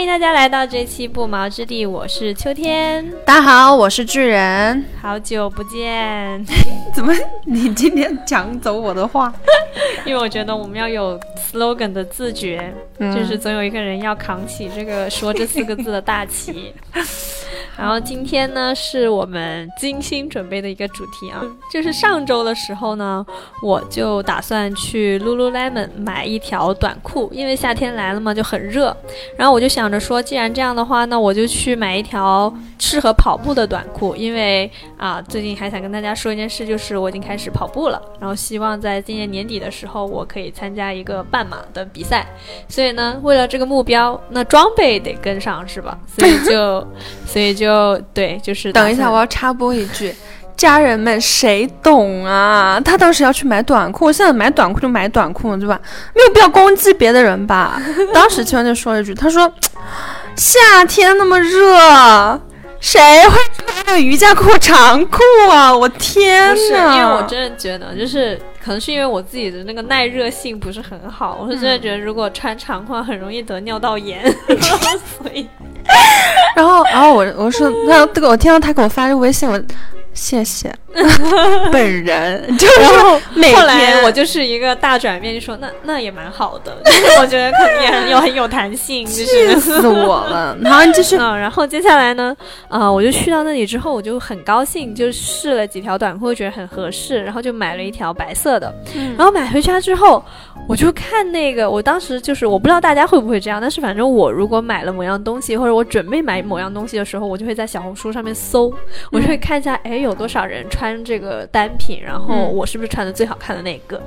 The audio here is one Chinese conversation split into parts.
欢迎大家来到这期不毛之地，我是秋天。大家好，我是巨人。好久不见，怎么你今天抢走我的话？因为我觉得我们要有 slogan 的自觉，就是总有一个人要扛起这个说这四个字的大旗。然后今天呢，是我们精心准备的一个主题啊，就是上周的时候呢，我就打算去 Lululemon 买一条短裤，因为夏天来了嘛，就很热。然后我就想着说，既然这样的话，那我就去买一条适合跑步的短裤，因为啊，最近还想跟大家说一件事，就是我已经开始跑步了，然后希望在今年年底的时候，我可以参加一个半马的比赛。所以呢，为了这个目标，那装备得跟上，是吧？所以就，所以就。就对，就是等一下，我要插播一句，家人们谁懂啊？他当时要去买短裤，现在买短裤就买短裤，对吧？没有必要攻击别的人吧？当时青文就说了一句，他说：“夏天那么热，谁会穿个瑜伽裤长裤啊？我天哪！”因为我真的觉得，就是可能是因为我自己的那个耐热性不是很好，我是真的觉得如果穿长裤很容易得尿道炎，所以。然后，然后我我说，那这个我听到他给我发这微信，我谢谢 本人。然后后来我就是一个大转变，就说那那也蛮好的，就是我觉得肯定也很有很有弹性，气死我了。然后就是，然后接下来呢，啊，我就去到那里之后，我就很高兴，就试了几条短裤，觉得很合适，然后就买了一条白色的。然后买回家之后。我就看那个，我当时就是我不知道大家会不会这样，但是反正我如果买了某样东西，或者我准备买某样东西的时候，我就会在小红书上面搜，我就会看一下，哎，有多少人穿这个单品，然后我是不是穿的最好看的那个？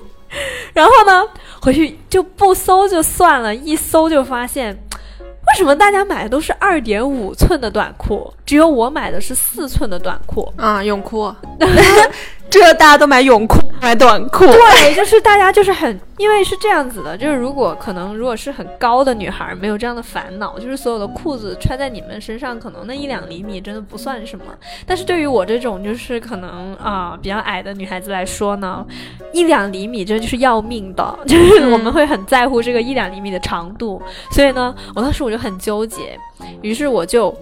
然后呢，回去就不搜就算了，一搜就发现，为什么大家买的都是二点五寸的短裤，只有我买的是四寸的短裤啊，泳裤。这大家都买泳裤，买短裤。对，就是大家就是很，因为是这样子的，就是如果可能，如果是很高的女孩，没有这样的烦恼，就是所有的裤子穿在你们身上，可能那一两厘米真的不算什么。但是对于我这种就是可能啊比较矮的女孩子来说呢，一两厘米真的就是要命的，就是我们会很在乎这个一两厘米的长度。所以呢，我当时我就很纠结，于是我就。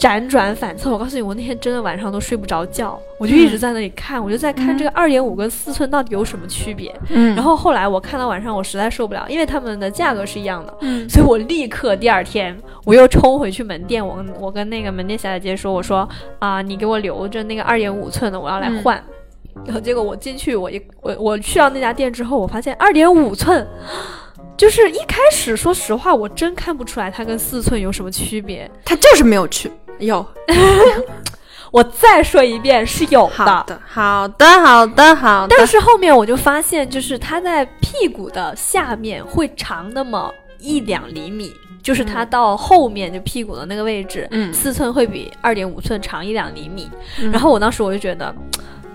辗转反侧，我告诉你，我那天真的晚上都睡不着觉，我就一直在那里看，我就在看这个二点五跟四寸到底有什么区别。嗯，然后后来我看到晚上，我实在受不了，因为他们的价格是一样的，嗯，所以我立刻第二天我又冲回去门店，我跟我跟那个门店小姐姐说，我说啊，你给我留着那个二点五寸的，我要来换。然后结果我进去，我一我我去到那家店之后，我发现二点五寸。就是一开始，说实话，我真看不出来它跟四寸有什么区别，它就是没有区有。我再说一遍，是有的。好的，好的，好的，好的。但是后面我就发现，就是它在屁股的下面会长那么一两厘米，就是它到后面就屁股的那个位置，嗯，四寸会比二点五寸长一两厘米。然后我当时我就觉得，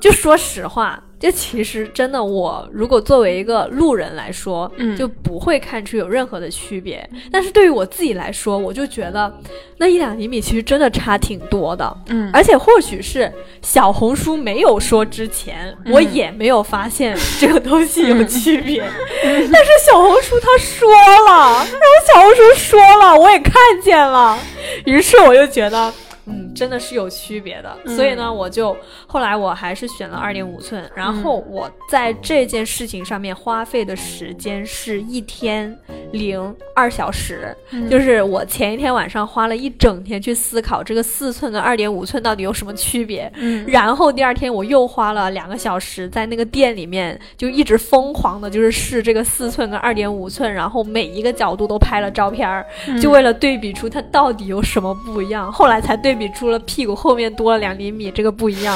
就说实话。就其实真的，我如果作为一个路人来说，嗯，就不会看出有任何的区别。但是对于我自己来说，我就觉得那一两厘米其实真的差挺多的，嗯。而且或许是小红书没有说之前，我也没有发现这个东西有区别。但是小红书他说了，然后小红书说了，我也看见了，于是我就觉得。嗯，真的是有区别的，所以呢，我就后来我还是选了二点五寸，然后我在这件事情上面花费的时间是一天零二小时，就是我前一天晚上花了一整天去思考这个四寸跟二点五寸到底有什么区别，嗯，然后第二天我又花了两个小时在那个店里面就一直疯狂的就是试这个四寸跟二点五寸，然后每一个角度都拍了照片儿，就为了对比出它到底有什么不一样，后来才对。比出了屁股后面多了两厘米，这个不一样。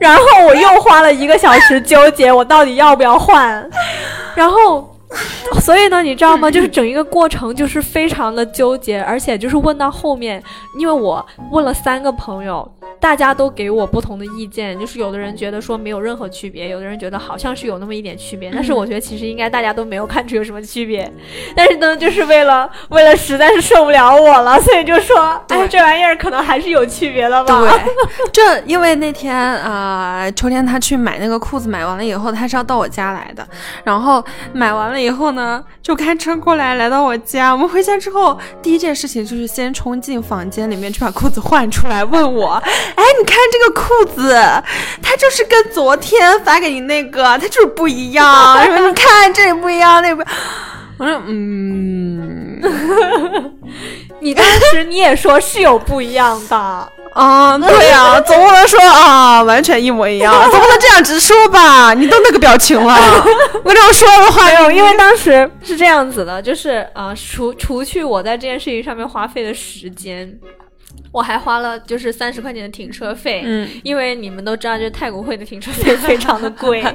然后我又花了一个小时纠结，我到底要不要换。然后，所以呢，你知道吗？就是整一个过程就是非常的纠结，而且就是问到后面，因为我问了三个朋友。大家都给我不同的意见，就是有的人觉得说没有任何区别，有的人觉得好像是有那么一点区别，但是我觉得其实应该大家都没有看出有什么区别。但是呢，就是为了为了实在是受不了我了，所以就说，哎，这玩意儿可能还是有区别的吧。对，这因为那天啊，秋天他去买那个裤子，买完了以后他是要到我家来的，然后买完了以后呢，就开车过来来到我家。我们回家之后，第一件事情就是先冲进房间里面去把裤子换出来，问我：“哎，你看这个裤子，它就是跟昨天发给你那个，它就是不一样。说 你看这也不一样，那不……我说嗯，你当时你也说是有不一样的。”啊，对呀，总不能说啊，完全一模一样，总不能这样直说吧？你都那个表情了，我这样说的话，没有，因为当时是这样子的，就是啊，除除去我在这件事情上面花费的时间。我还花了就是三十块钱的停车费，嗯，因为你们都知道，就是太古汇的停车费非常的贵。然后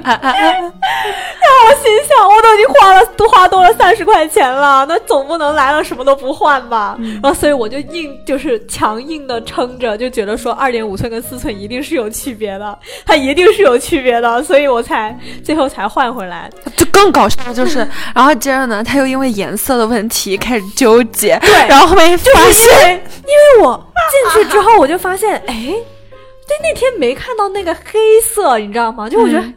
我心想，我都已经花了都花多了三十块钱了，那总不能来了什么都不换吧？然后所以我就硬就是强硬的撑着，就觉得说二点五寸跟四寸一定是有区别的，它一定是有区别的，所以我才最后才换回来。就更搞笑的就是，然后接着呢，他又因为颜色的问题开始纠结，对，然后后面发现，因为我。进去之后，我就发现，哎，对，那天没看到那个黑色，你知道吗？就我觉得，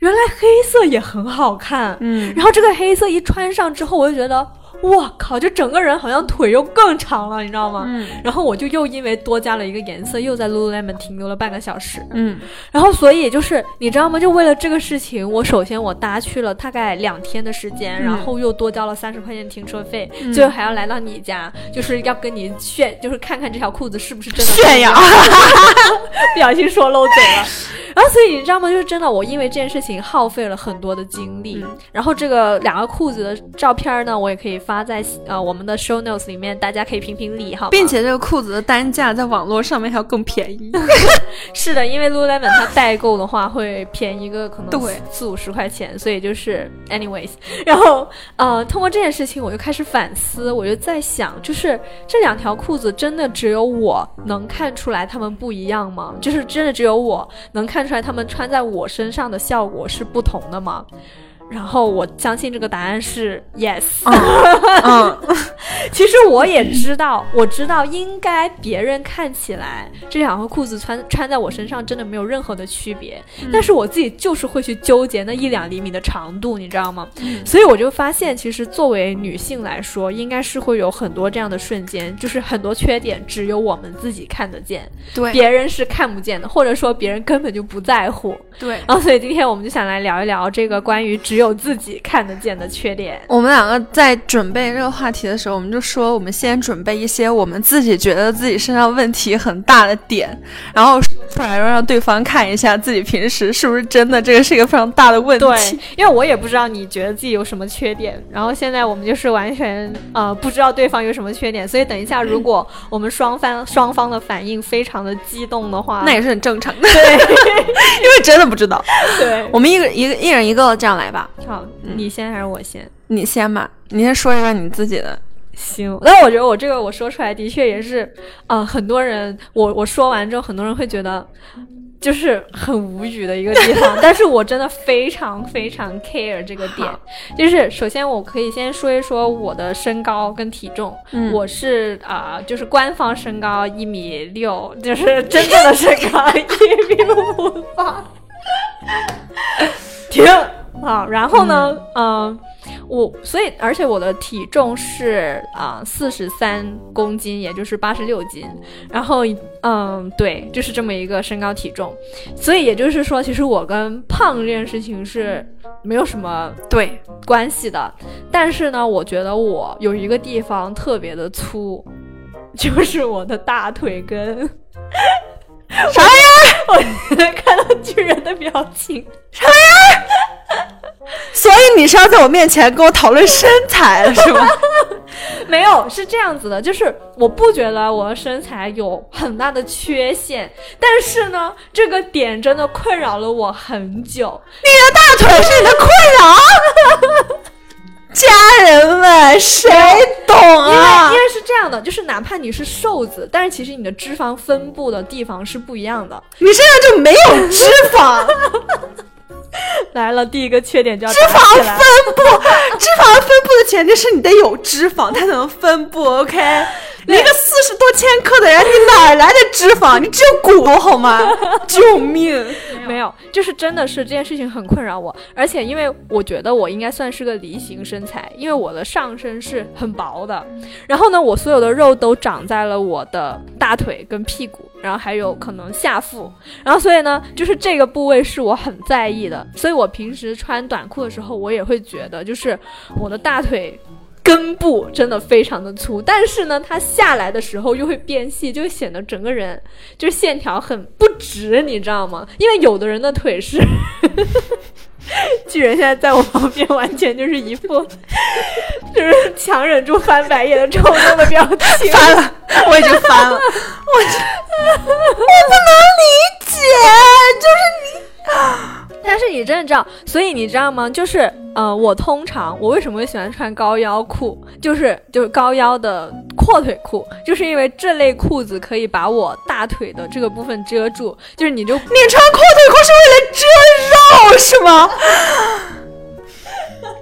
原来黑色也很好看。嗯，然后这个黑色一穿上之后，我就觉得。我靠！就整个人好像腿又更长了，你知道吗？嗯。然后我就又因为多加了一个颜色，又在 Lululemon 停留了半个小时。嗯。然后所以就是你知道吗？就为了这个事情，我首先我搭去了大概两天的时间，然后又多交了三十块钱停车费，最后还要来到你家，就是要跟你炫，就是看看这条裤子是不是真的炫耀。不小心说漏嘴了。然后所以你知道吗？就是真的，我因为这件事情耗费了很多的精力。然后这个两个裤子的照片呢，我也可以。发在呃我们的 show notes 里面，大家可以评评理哈。并且这个裤子的单价在网络上面还要更便宜。是的，因为 lululemon 它代购的话会便宜一个可能四五十块钱，所以就是 anyways。然后呃通过这件事情，我就开始反思，我就在想，就是这两条裤子真的只有我能看出来它们不一样吗？就是真的只有我能看出来它们穿在我身上的效果是不同的吗？然后我相信这个答案是 yes。嗯，其实我也知道，我知道应该别人看起来这两条裤子穿穿在我身上真的没有任何的区别，但是我自己就是会去纠结那一两厘米的长度，你知道吗？所以我就发现，其实作为女性来说，应该是会有很多这样的瞬间，就是很多缺点只有我们自己看得见，对，别人是看不见的，或者说别人根本就不在乎。对，然后所以今天我们就想来聊一聊这个关于只只有自己看得见的缺点。我们两个在准备这个话题的时候，我们就说我们先准备一些我们自己觉得自己身上问题很大的点，然后说出来，让对方看一下自己平时是不是真的这个是一个非常大的问题。对，因为我也不知道你觉得自己有什么缺点，然后现在我们就是完全呃不知道对方有什么缺点，所以等一下如果我们双方双方的反应非常的激动的话，那也是很正常的。对，因为真的。不知道，对我们一个一个一人一个这样来吧。好，你先还是我先？你先吧，你先说一个你自己的。行，那我觉得我这个我说出来的确也是，啊，很多人我我说完之后，很多人会觉得。就是很无语的一个地方，但是我真的非常非常 care 这个点。就是首先我可以先说一说我的身高跟体重，我是啊，就是官方身高一米六，就是真正的身高一米五八。停啊，然后呢，嗯。我所以，而且我的体重是啊四十三公斤，也就是八十六斤。然后，嗯，对，就是这么一个身高体重。所以也就是说，其实我跟胖这件事情是没有什么对关系的。但是呢，我觉得我有一个地方特别的粗，就是我的大腿根。啥玩意儿？我看到巨人的表情。啥玩意儿？所以你是要在我面前跟我讨论身材是吗？没有，是这样子的，就是我不觉得我的身材有很大的缺陷，但是呢，这个点真的困扰了我很久。你的大腿是你的困扰？家人们，谁懂啊？因为因为是这样的，就是哪怕你是瘦子，但是其实你的脂肪分布的地方是不一样的。你身上就没有脂肪。来了，第一个缺点叫脂肪分布。脂肪分布的前提是你得有脂肪，它才能分布。OK，一个四十多千克的人，你哪来的脂肪？你只有骨头好吗？救命！没有，就是真的是这件事情很困扰我，而且因为我觉得我应该算是个梨形身材，因为我的上身是很薄的，然后呢，我所有的肉都长在了我的大腿跟屁股，然后还有可能下腹，然后所以呢，就是这个部位是我很在意的，所以我平时穿短裤的时候，我也会觉得就是我的大腿。根部真的非常的粗，但是呢，它下来的时候又会变细，就会显得整个人就是线条很不直，你知道吗？因为有的人的腿是，巨人现在在我旁边，完全就是一副 就是强忍住翻白眼的丑陋的表情。翻了，我已经翻了，我我不能理解，就是你。但是你真的知道，所以你知道吗？就是，呃，我通常我为什么会喜欢穿高腰裤，就是就是高腰的阔腿裤，就是因为这类裤子可以把我大腿的这个部分遮住。就是你就你穿阔腿裤是为了遮肉是吗？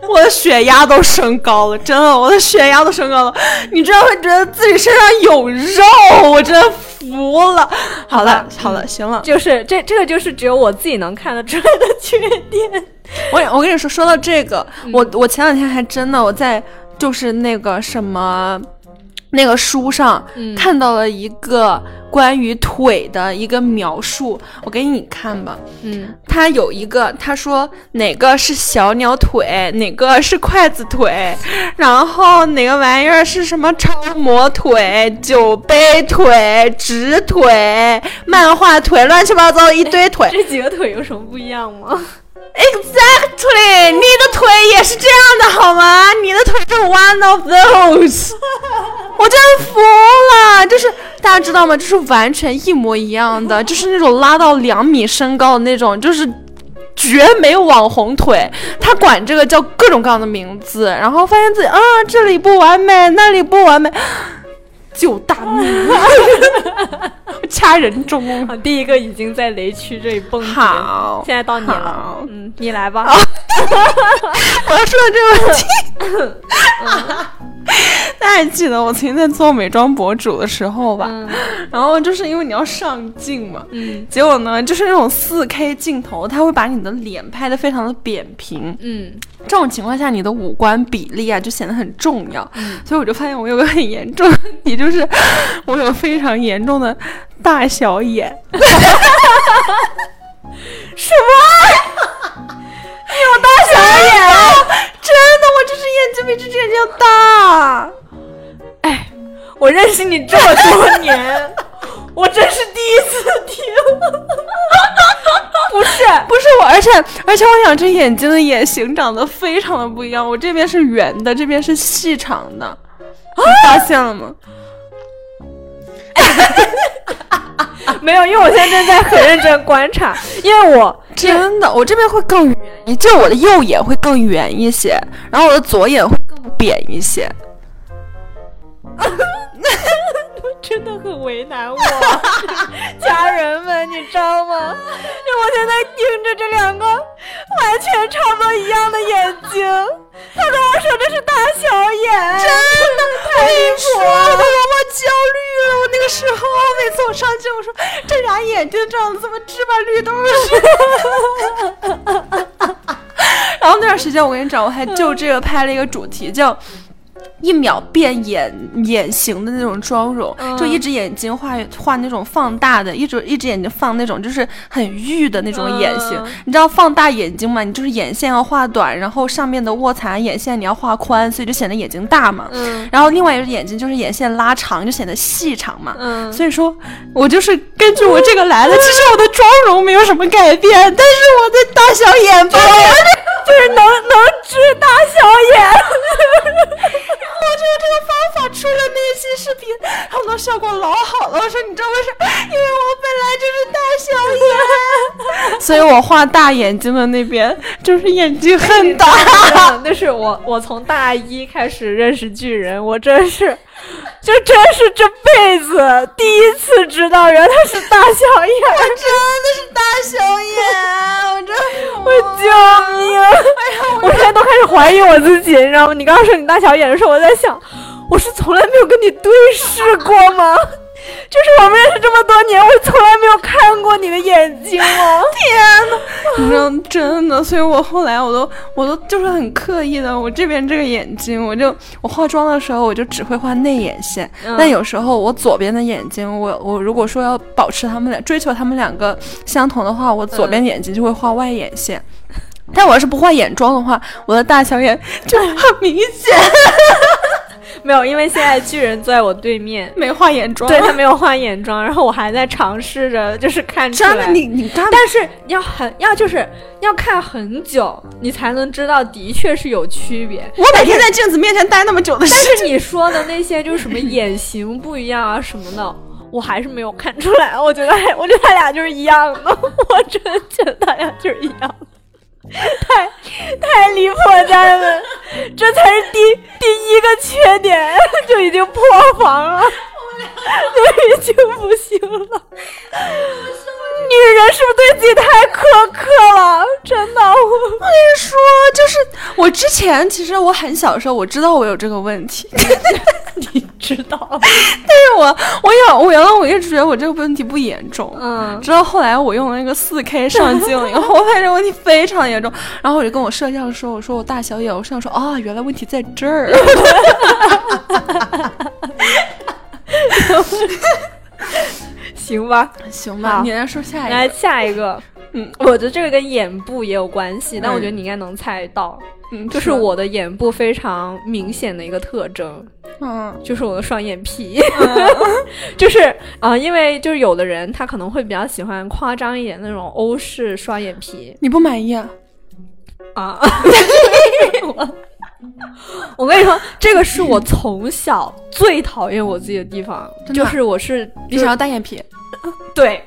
我的血压都升高了，真的，我的血压都升高了。你居然会觉得自己身上有肉，我真的服了。好了，好了，行了，就是这，这个就是只有我自己能看得出来的缺点。我我跟你说，说到这个，我我前两天还真的我在就是那个什么。那个书上看到了一个关于腿的一个描述，我给你看吧。嗯，他有一个，他说哪个是小鸟腿，哪个是筷子腿，然后哪个玩意儿是什么超模腿、酒杯腿、直腿、漫画腿，乱七八糟一堆腿。这几个腿有什么不一样吗？Exactly，你的腿也是这样的好吗？你的腿是 one of those，我真服了。就是大家知道吗？就是完全一模一样的，就是那种拉到两米身高的那种，就是绝美网红腿。他管这个叫各种各样的名字，然后发现自己啊这里不完美，那里不完美。九大命，掐人中。第一个已经在雷区这里蹦迪，好，现在到你了，嗯，你来吧。我要说的这个问题，大家还记得我曾经在做美妆博主的时候吧？然后就是因为你要上镜嘛，嗯，结果呢，就是那种四 K 镜头，它会把你的脸拍得非常的扁平，嗯，这种情况下，你的五官比例啊就显得很重要，所以我就发现我有个很严重的问题。就是我有非常严重的大小眼，什么？比这只眼睛要大。哎，我认识你这么多年，我真是第一次听。不是，不是我，而且而且我两只眼睛的眼型长得非常的不一样，我这边是圆的，这边是细长的，你发现了吗？没有，因为我现在正在很认真观察，因为我真的，我这边会更圆，就我的右眼会更圆一些，然后我的左眼会更扁一些。真的很为难我，家人们，你知道吗？就我现在盯着这两个完全差不多一样的眼睛，他跟我说这是大小眼，真的太离谱了，我焦虑了。我那个时候，每次我上镜，我说这俩眼睛长得怎么芝麻绿豆似的。然后那段时间，我跟你讲，我还 就这个拍了一个主题，叫。一秒变眼眼型的那种妆容，就一只眼睛画画那种放大的，一只一只眼睛放那种就是很玉的那种眼型。你知道放大眼睛嘛？你就是眼线要画短，然后上面的卧蚕眼线你要画宽，所以就显得眼睛大嘛。嗯。然后另外一只眼睛就是眼线拉长，就显得细长嘛。嗯。所以说，我就是根据我这个来的。其实我的妆容没有什么改变，但是我的大小眼包就是能能治大小眼。我觉得这个方法出了那期视频，他们的效果老好了。我说你知道为什么？因为我本来就是大小眼，所以我画大眼睛的那边就是眼睛很大。那是我，我从大一开始认识巨人，我真是，就真是这辈子第一次知道原来是大小眼，我真的是大小眼，我真，我救命！哎呀，我现在都开始怀疑我自己，你知道吗？你刚刚说你大小眼的时候，我在。想，我是从来没有跟你对视过吗？就是我们认识这么多年，我从来没有看过你的眼睛哦！天呐，你知道真的，所以我后来我都我都就是很刻意的，我这边这个眼睛，我就我化妆的时候我就只会画内眼线，但有时候我左边的眼睛，我我如果说要保持他们俩追求他们两个相同的话，我左边眼睛就会画外眼线。但我要是不画眼妆的话，我的大小眼就很明显。没有，因为现在巨人坐在我对面，没化眼妆，对他没有化眼妆，然后我还在尝试着就是看出来。你你看，但是要很要就是要看很久，你才能知道的确是有区别。我每天在镜子面前待那么久的，但是你说的那些就是什么眼型不一样啊什么的，我还是没有看出来。我觉得，我觉得他俩就是一样的，我真的觉得他俩就是一样的。太太离谱了，家人们，这才是第第一个缺点 就已经破防了，就已经不行了。女人是不是对自己太苛刻了？真的，我我跟你说，就是我之前其实我很小的时候，我知道我有这个问题。你知道，但是我我有我原来我一直觉得我这个问题不严重，嗯，直到后来我用了那个四 K 上镜以后，我发现问题非常严重。然后我就跟我摄像说：“我说我大小眼。”我摄像说：“啊，原来问题在这儿。”行吧，行吧，你来说下一个，来下一个。嗯，我觉得这个跟眼部也有关系，但我觉得你应该能猜到。嗯，就是我的眼部非常明显的一个特征。嗯，就是我的双眼皮。就是啊，因为就是有的人他可能会比较喜欢夸张一点那种欧式双眼皮。你不满意啊？啊！我我跟你说，这个是我从小最讨厌我自己的地方，就是我是你想要单眼皮。对。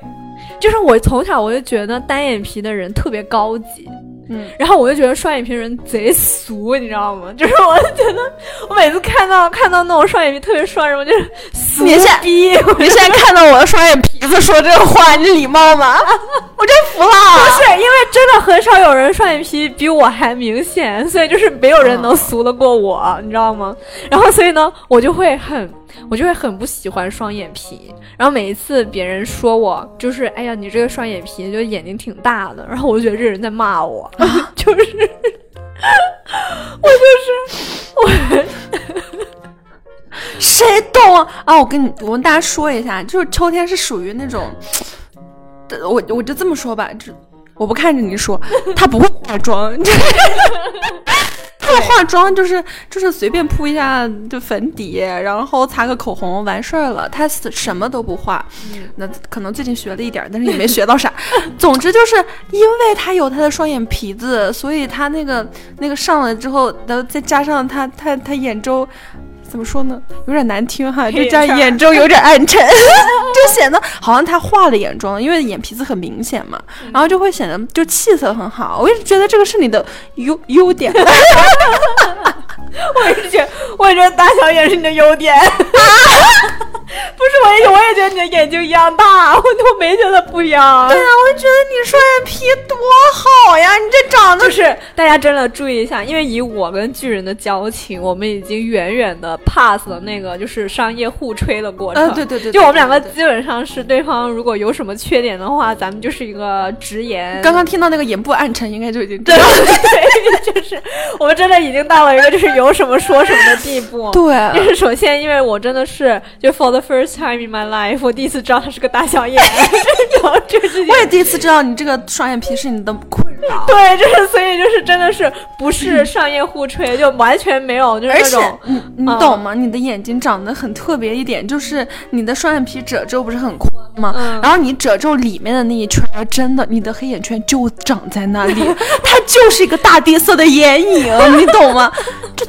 就是我从小我就觉得单眼皮的人特别高级，嗯，然后我就觉得双眼皮人贼俗，你知道吗？就是我就觉得我每次看到看到那种双眼皮特别帅，什么就是俗逼。你现在看到我的双眼皮子说这个话，你礼貌吗？我真服了。不是因为真的很少有人双眼皮比我还明显，所以就是没有人能俗得过我，你知道吗？然后所以呢，我就会很。我就会很不喜欢双眼皮，然后每一次别人说我就是，哎呀，你这个双眼皮就眼睛挺大的，然后我就觉得这人在骂我 就是，我就是我，谁懂啊？我跟你我跟大家说一下，就是秋天是属于那种，我我就这么说吧，就我不看着你说，他不会化妆。化妆就是就是随便铺一下就粉底，然后擦个口红完事儿了。他什么都不化，那可能最近学了一点，但是也没学到啥。总之就是因为他有他的双眼皮子，所以他那个那个上了之后，然后再加上他他他眼周。怎么说呢？有点难听哈，就加眼周有点暗沉，就显得好像他化了眼妆，因为眼皮子很明显嘛，然后就会显得就气色很好。我一直觉得这个是你的优优点。我一直觉得，我也觉得大小眼是你的优点。不是，我也我也觉得你的眼睛一样大，我我没觉得不一样。对啊，我就觉得你双眼皮多好呀！你这长得就是大家真的注意一下，因为以我跟巨人的交情，我们已经远远的 pass 了那个就是商业互吹的过程。对对对，就我们两个基本上是对方如果有什么缺点的话，咱们就是一个直言。刚刚听到那个眼部暗沉，应该就已经 对对，就是我们真的已经到了一个就是有什么说什么的地步。对，就是首先因为我真的是就 for the first time in my life，我第一次知道他是个大小眼，有这是我也第一次知道你这个双眼皮是你的困扰。对，就是所以就是真的是不是商业互吹，就完全没有就是那种你你懂吗？你的眼睛长得很特别一点，就是你的双眼皮褶皱不是很宽吗？然后你褶皱里面的那一圈，真的你的黑眼圈就长在那里，它就是一个大地色的眼影，你懂吗？这。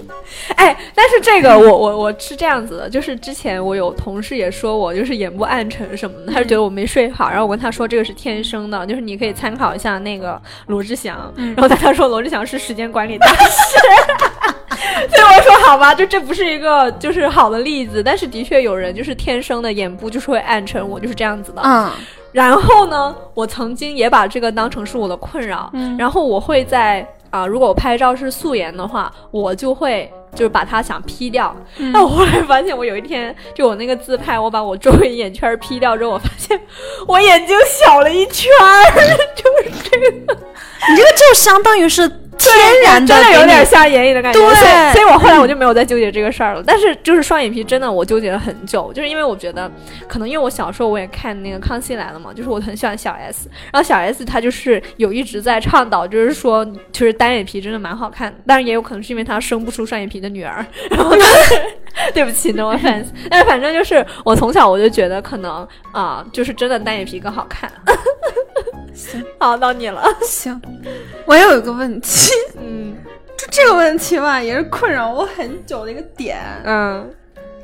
哎，但是这个我我我是这样子的，就是之前我有同事也说我就是眼部暗沉什么的，他就觉得我没睡好，然后我跟他说这个是天生的，就是你可以参考一下那个罗志祥，然后他说罗志祥是时间管理大师，所以我说好吧，就这不是一个就是好的例子，但是的确有人就是天生的眼部就是会暗沉，我就是这样子的，嗯，然后呢，我曾经也把这个当成是我的困扰，然后我会在。啊，如果我拍照是素颜的话，我就会就是把它想 P 掉。但我后来发现，我有一天就我那个自拍，我把我周围眼圈 P 掉之后，我发现我眼睛小了一圈儿，就是这个。你这个就相当于是。天然的，真的有点像眼影的感觉。对，所以我后来我就没有再纠结这个事儿了。但是就是双眼皮，真的我纠结了很久，就是因为我觉得，可能因为我小时候我也看那个《康熙来了》嘛，就是我很喜欢小 S，然后小 S 她就是有一直在倡导，就是说，就是单眼皮真的蛮好看，但是也有可能是因为她生不出双眼皮的女儿。然后，对不起，no offense。但是反正就是我从小我就觉得，可能啊，就是真的单眼皮更好看。行，好，到你了。行，我有一个问题，嗯，就这个问题吧，也是困扰我很久的一个点。嗯，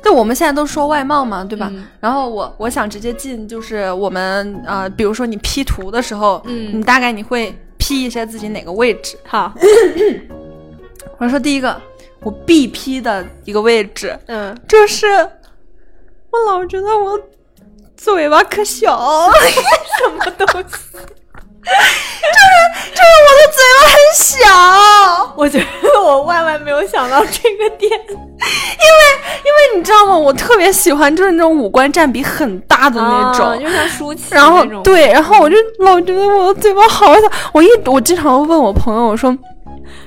就我们现在都说外貌嘛，对吧？然后我我想直接进，就是我们呃，比如说你 P 图的时候，嗯，你大概你会 P 一下自己哪个位置？好，我说第一个，我 B P 的一个位置，嗯，就是我老觉得我嘴巴可小，什么东西？就是就是我的嘴巴很小，我觉得我万万没有想到这个点，因为因为你知道吗？我特别喜欢就是那种五官占比很大的那种，就像舒淇然后对，然后我就老觉得我的嘴巴好小，我一我经常问我朋友，我说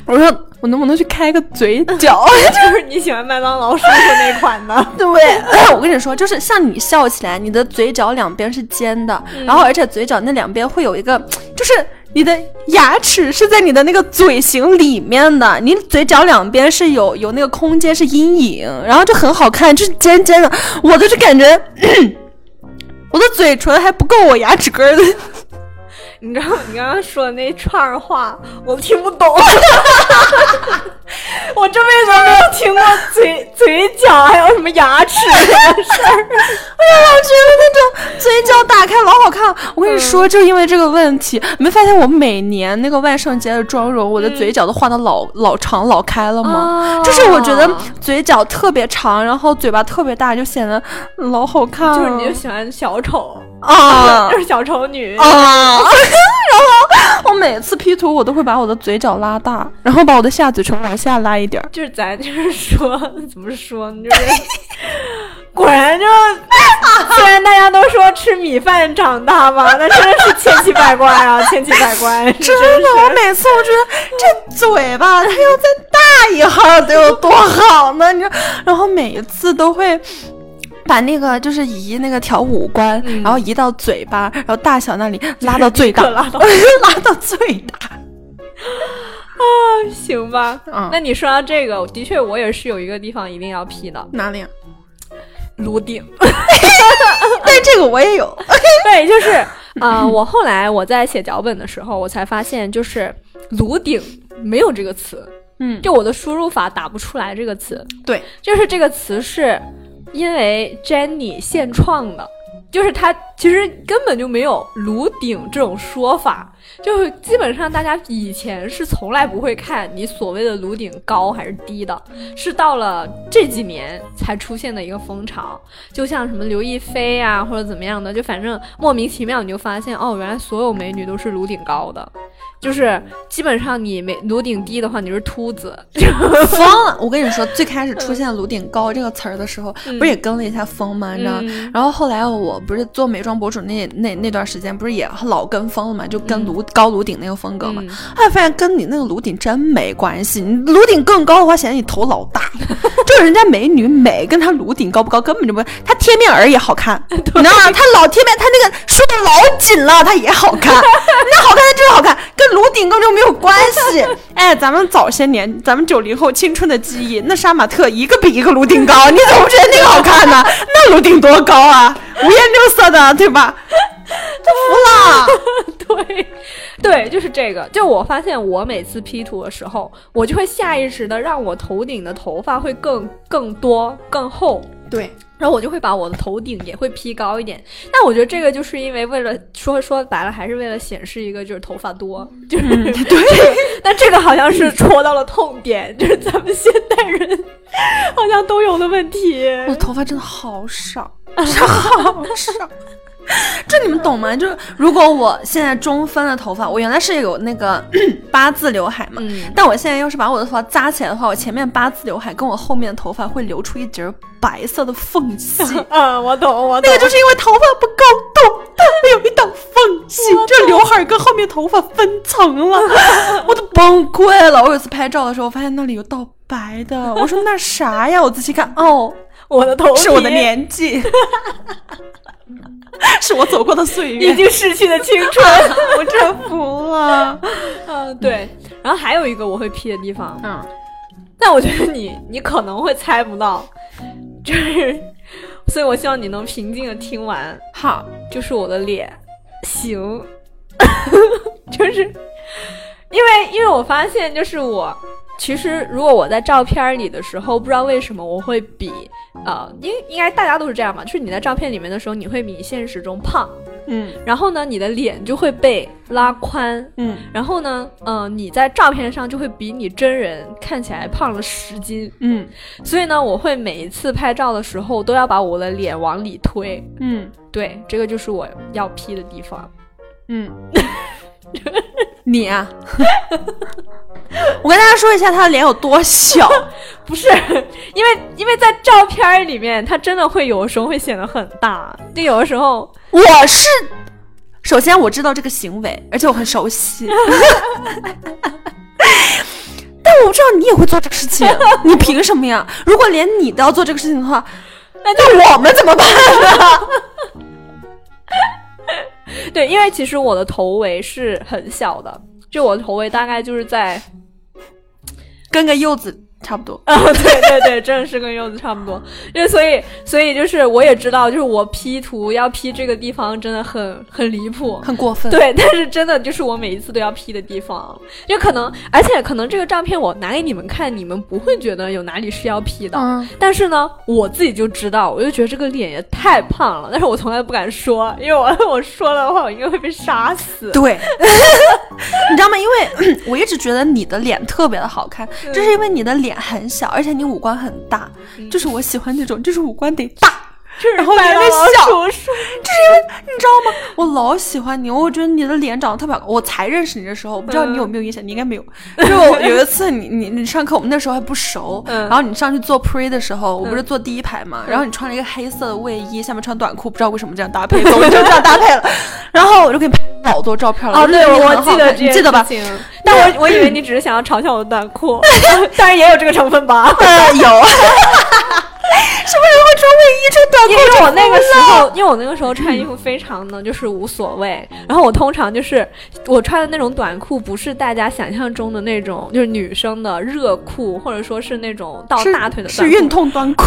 我说。我能不能去开个嘴角？就是你喜欢麦当劳叔叔那款的，对。我跟你说，就是像你笑起来，你的嘴角两边是尖的，然后而且嘴角那两边会有一个，就是你的牙齿是在你的那个嘴型里面的，你嘴角两边是有有那个空间是阴影，然后就很好看，就是尖尖的。我都是感觉我的嘴唇还不够我牙齿根的。你知道你刚刚说的那串话，我听不懂。我这辈子没有听过嘴嘴角还有什么牙齿这个事儿。哎呀，我觉得那种嘴角打开老好看。我跟你说，就因为这个问题，你没发现我每年那个万圣节的妆容，我的嘴角都画的老老长老开了吗？就是我觉得嘴角特别长，然后嘴巴特别大，就显得老好看。就是你就喜欢小丑啊，就是小丑女啊。然后我每次 P 图，我都会把我的嘴角拉大，然后把我的下嘴唇往下拉一点。就是咱就是说，怎么说呢？就是 果然就，虽然大家都说吃米饭长大吧，那真的是千奇百怪啊，千奇百怪。真的，我每次我觉得这嘴巴它要再大一号得有多好呢？你，然后每一次都会。把那个就是移那个调五官，然后移到嘴巴，然后大小那里拉到最大，拉到 拉到最大。啊，行吧。嗯，那你说到这个，的确我也是有一个地方一定要 P 的。哪里？颅顶。对这个我也有。对，就是啊，我后来我在写脚本的时候，我才发现就是颅顶没有这个词。嗯，就我的输入法打不出来这个词。对，就是这个词是。因为 Jenny 现创的，就是他其实根本就没有颅顶这种说法，就是基本上大家以前是从来不会看你所谓的颅顶高还是低的，是到了这几年才出现的一个风潮，就像什么刘亦菲啊或者怎么样的，就反正莫名其妙你就发现哦，原来所有美女都是颅顶高的。就是基本上你没颅顶低的话，你是秃子。疯了！我跟你说，最开始出现“颅顶高”这个词儿的时候，不是也跟了一下风吗？你知道？然后后来我不是做美妆博主那那那段时间，不是也老跟风了嘛？就跟颅高颅顶那个风格嘛。后来发现跟你那个颅顶真没关系，你颅顶更高的话，显得你头老大。就是人家美女美，跟她颅顶高不高根本就不，她贴面儿也好看，你知道吗？她老贴面，她那个梳的老紧了，她也好看。那好看，她真好看，跟。颅顶根本就没有关系，哎，咱们早些年，咱们九零后青春的记忆，那杀马特一个比一个颅顶高，你怎么不觉得那个好看呢？那颅顶多高啊，五颜六色的，对吧？服了，对，对，就是这个。就我发现，我每次 P 图的时候，我就会下意识的让我头顶的头发会更更多、更厚。对。然后我就会把我的头顶也会 P 高一点，但我觉得这个就是因为为了说说白了，还是为了显示一个就是头发多，就是对。但这个好像是戳到了痛点，就是咱们现代人好像都有的问题。我头发真的好少，好少。这你们懂吗？就是如果我现在中分的头发，我原来是有那个 八字刘海嘛，但我现在要是把我的头发扎起来的话，我前面八字刘海跟我后面的头发会留出一截白色的缝隙。嗯，我懂，我懂。那个就是因为头发不够动，它 有一道缝隙，这刘海跟后面头发分层了，我都崩溃了。我有一次拍照的时候，发现那里有道白的，我说那啥呀？我仔细看，哦，我的头是我的年纪。是我走过的岁月，已经逝去的青春，我真服了。嗯，对。然后还有一个我会 P 的地方，嗯，但我觉得你你可能会猜不到，就是，所以我希望你能平静的听完。好，就是我的脸型，就是因为因为我发现，就是我。其实，如果我在照片里的时候，不知道为什么我会比，呃，应应该大家都是这样嘛，就是你在照片里面的时候，你会比现实中胖，嗯，然后呢，你的脸就会被拉宽，嗯，然后呢，嗯，你在照片上就会比你真人看起来胖了十斤，嗯，所以呢，我会每一次拍照的时候都要把我的脸往里推，嗯，对，这个就是我要 P 的地方，嗯，你啊。我跟大家说一下他的脸有多小，不是因为因为在照片里面，他真的会有的时候会显得很大，就有的时候我是首先我知道这个行为，而且我很熟悉，但我不知道你也会做这个事情，你凭什么呀？如果连你都要做这个事情的话，那我们怎么办呢？对，因为其实我的头围是很小的。就我的头围大概就是在，跟个柚子。差不多 啊，对对对，真的是跟柚子差不多。因为所以所以就是我也知道，就是我 P 图要 P 这个地方真的很很离谱，很过分。对，但是真的就是我每一次都要 P 的地方，就可能，而且可能这个照片我拿给你们看，你们不会觉得有哪里是要 P 的。嗯。但是呢，我自己就知道，我就觉得这个脸也太胖了，但是我从来不敢说，因为我 我说了的话，我应该会被杀死。对。你知道吗？因为 我一直觉得你的脸特别的好看，这是因为你的脸。很小，而且你五官很大，就是我喜欢那种，就是五官得大，然后脸小。这是因为你知道吗？我老喜欢你，我觉得你的脸长得特别好。我才认识你的时候，我不知道你有没有印象？你应该没有。就有一次，你你你上课，我们那时候还不熟，然后你上去做 pre 的时候，我不是坐第一排嘛，然后你穿了一个黑色的卫衣，下面穿短裤，不知道为什么这样搭配，总之就这样搭配了。然后我就给你拍好多照片了。哦，对，我记得，你记得吧？但我我以为你只是想要嘲笑我的短裤，当然也有这个成分吧？有，什么人会穿卫衣穿短裤？因为我那个时候，因为我那个时候穿衣服非常的就是无所谓，然后我通常就是我穿的那种短裤，不是大家想象中的那种，就是女生的热裤，或者说是那种到大腿的，是运动短裤，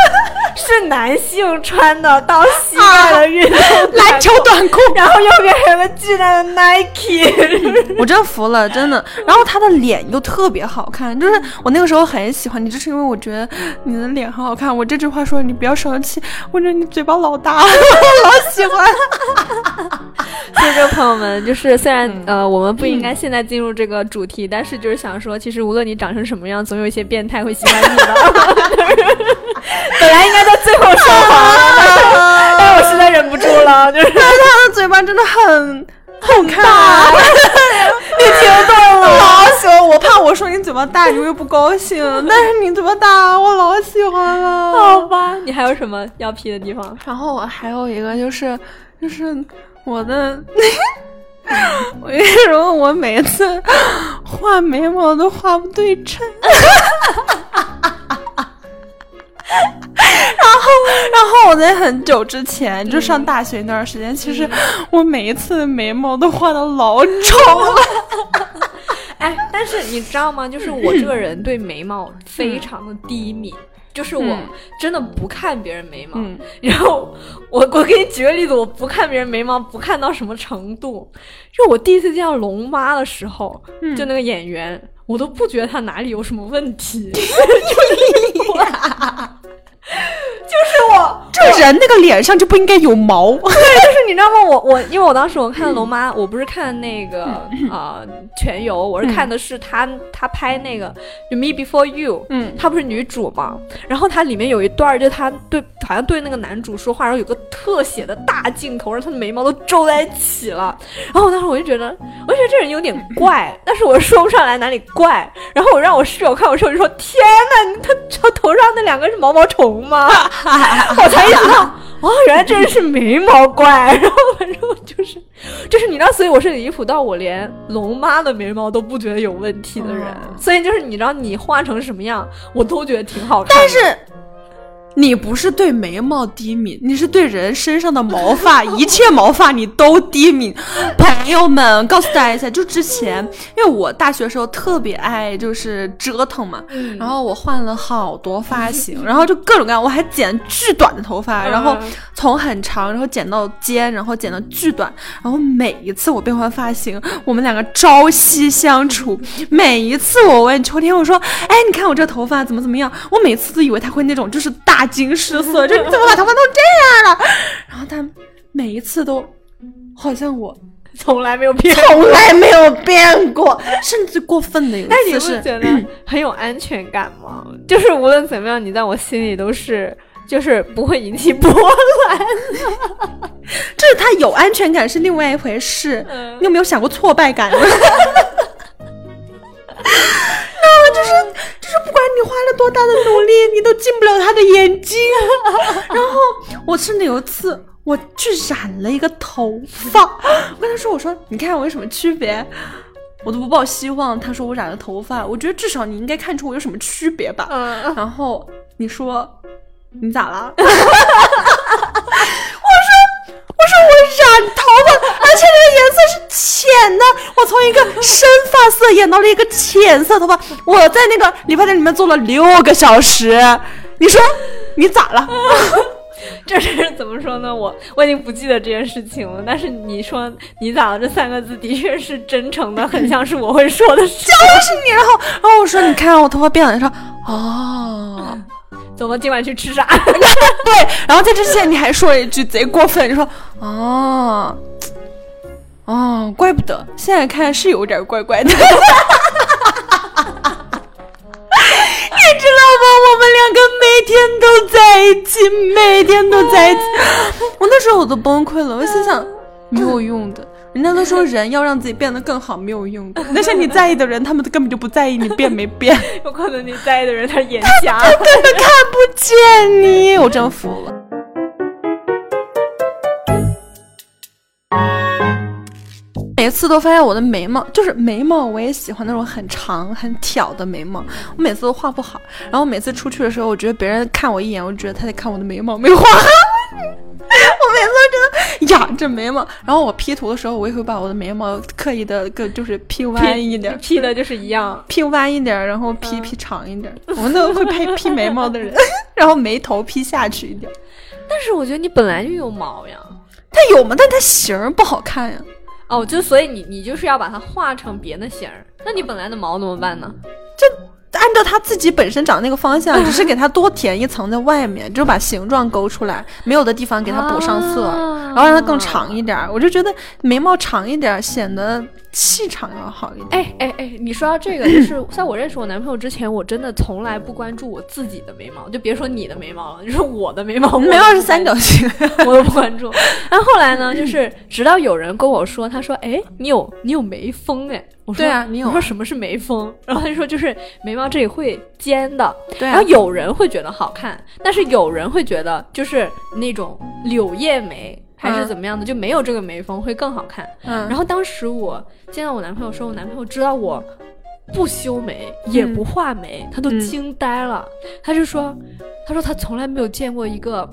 是男性穿的到膝盖的运动篮球短裤，然后右边还有个巨大的 Nike，我真服了。真的，然后他的脸又特别好看，就是我那个时候很喜欢你，就是因为我觉得你的脸很好看。我这句话说你不要生气，我觉得你嘴巴老大，我 老喜欢。所以，这个朋友们，就是虽然呃，我们不应该现在进入这个主题，但是就是想说，其实无论你长成什么样，总有一些变态会喜欢你的。本来应该在最后说话，但是我实在忍不住了，就是他的嘴巴真的很。好看，你听懂了？我，怕我说你嘴巴大，你又不高兴。但是你嘴巴大，我老喜欢了。好吧，你还有什么要 P 的地方？然后我还有一个就是，就是我的，我跟你说，我每次画眉毛都画不对称。然后，然后我在很久之前就上大学那段时间，其实我每一次眉毛都画的老丑了。哎，但是你知道吗？就是我这个人对眉毛非常的低敏，就是我真的不看别人眉毛。然后我我给你举个例子，我不看别人眉毛，不看到什么程度？就我第一次见到龙妈的时候，就那个演员，我都不觉得她哪里有什么问题。就 是我，这人那个脸上就不应该有毛。对，就是你知道吗？我我因为我当时我看龙妈，我不是看那个啊全游，我是看的是她她拍那个就 Me Before You，嗯，她不是女主嘛，然后她里面有一段就她对好像对那个男主说话，然后有个特写的大镜头，让她的眉毛都皱在一起了。然后我当时我就觉得，我就觉得这人有点怪，但是我说不上来哪里怪。然后我让我室友看我室友就说：“天呐，他他头上那两个是毛毛虫吗？” 我才意识到，哦，原来这人是眉毛怪。然后反正就是，就是你知道，所以我是离谱到我连龙妈的眉毛都不觉得有问题的人。所以就是你知道，你画成什么样，我都觉得挺好看。但是。你不是对眉毛低敏，你是对人身上的毛发，一切毛发你都低敏。朋友们，告诉大家一下，就之前，因为我大学时候特别爱就是折腾嘛，然后我换了好多发型，然后就各种各样，我还剪巨短的头发，然后从很长，然后剪到尖，然后剪到巨短，然后每一次我变换发型，我们两个朝夕相处。每一次我问秋天，我说，哎，你看我这头发怎么怎么样？我每次都以为他会那种就是大。惊失色，就你怎么把头发弄这样了？然后他每一次都好像我从来没有变，从来没有变过，甚至过分的有一次是觉得很有安全感吗？就是无论怎么样，你在我心里都是就是不会引起波澜。就是他有安全感是另外一回事，你有没有想过挫败感？多大的努力，你都进不了他的眼睛。然后我甚至有一次，我去染了一个头发，我跟他说：“我说你看我有什么区别？”我都不抱希望。他说我染了头发，我觉得至少你应该看出我有什么区别吧。然后你说你咋了？我说我染头发，而且这个颜色是浅的。我从一个深发色染到了一个浅色头发。我在那个理发店里面坐了六个小时。你说你咋了？这是怎么说呢？我我已经不记得这件事情了。但是你说你咋了这三个字的确是真诚的，很像是我会说的。就是你。然后然后我说你看我头发变了。你说哦。怎么今晚去吃啥？对，然后在这之前你还说了一句贼过分，你说哦哦，怪不得现在看是有点怪怪的。你知道吗？我们两个每天都在一起，每天都在一起。我那时候我都崩溃了，我心想没有用的。人家都说人要让自己变得更好没有用，那些你在意的人，他们都根本就不在意你变没变。有可能你在意的人他眼瞎，他根本看不见你。我真服了。每次都发现我的眉毛，就是眉毛，我也喜欢那种很长很挑的眉毛。我每次都画不好，然后每次出去的时候，我觉得别人看我一眼，我觉得他在看我的眉毛没画。我每次都觉得呀，这眉毛。然后我 P 图的时候，我也会把我的眉毛刻意的个就是 P 弯一点，P 的就是一样，P 弯一点，然后 P P 长一点。我那个会配 P 眉毛的人，然后眉头 P 下去一点。但是我觉得你本来就有毛呀，它有吗？但它型儿不好看呀。哦，就所以你你就是要把它画成别的型儿。那你本来的毛怎么办呢？就。按照他自己本身长那个方向，只是给它多填一层在外面，就把形状勾出来，没有的地方给它补上色，然后让它更长一点。我就觉得眉毛长一点显得气场要好一点。哎哎哎，你说到这个，就是 在我认识我男朋友之前，我真的从来不关注我自己的眉毛，就别说你的眉毛了，就是我的眉毛，眉毛是三角形，我都不关注。但 后来呢，就是直到有人跟我说，他说，哎，你有你有眉峰，哎。我说对啊，你有。我说什么是眉峰？然后他就说就是眉毛这里会尖的。对。然后有人会觉得好看，但是有人会觉得就是那种柳叶眉还是怎么样的，就没有这个眉峰会更好看。嗯。然后当时我见到我男朋友说，我男朋友知道我不修眉也不画眉，他都惊呆了。他就说，他说他从来没有见过一个。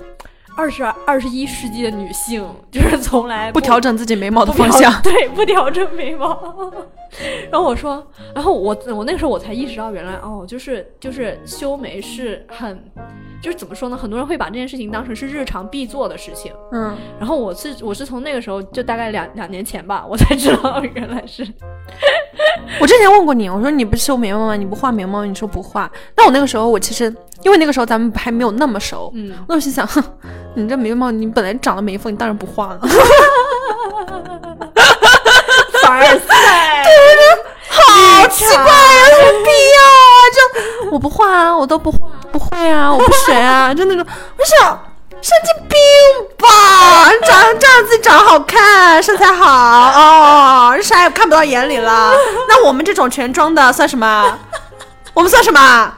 二十二十一世纪的女性 就是从来不调整自己眉毛的方向，对，不调整眉毛。然后我说，然后我我那个时候我才意识到，原来哦，就是就是修眉是很，就是怎么说呢？很多人会把这件事情当成是日常必做的事情。嗯。然后我是我是从那个时候就大概两两年前吧，我才知道 原来是 我之前问过你，我说你不修眉毛吗？你不画眉毛？你说不画。那我那个时候，我其实因为那个时候咱们还没有那么熟，嗯，我心想，哼，你这眉毛你本来长了眉峰，你当然不画了。凡尔赛，对，好奇怪呀，有什么必要啊？就我不画啊，我都不画，不会啊，我不学啊，就那种，我想。神经病吧！长这样自己长得好看，身材好哦，啥也看不到眼里了。那我们这种全装的算什么？我们算什么？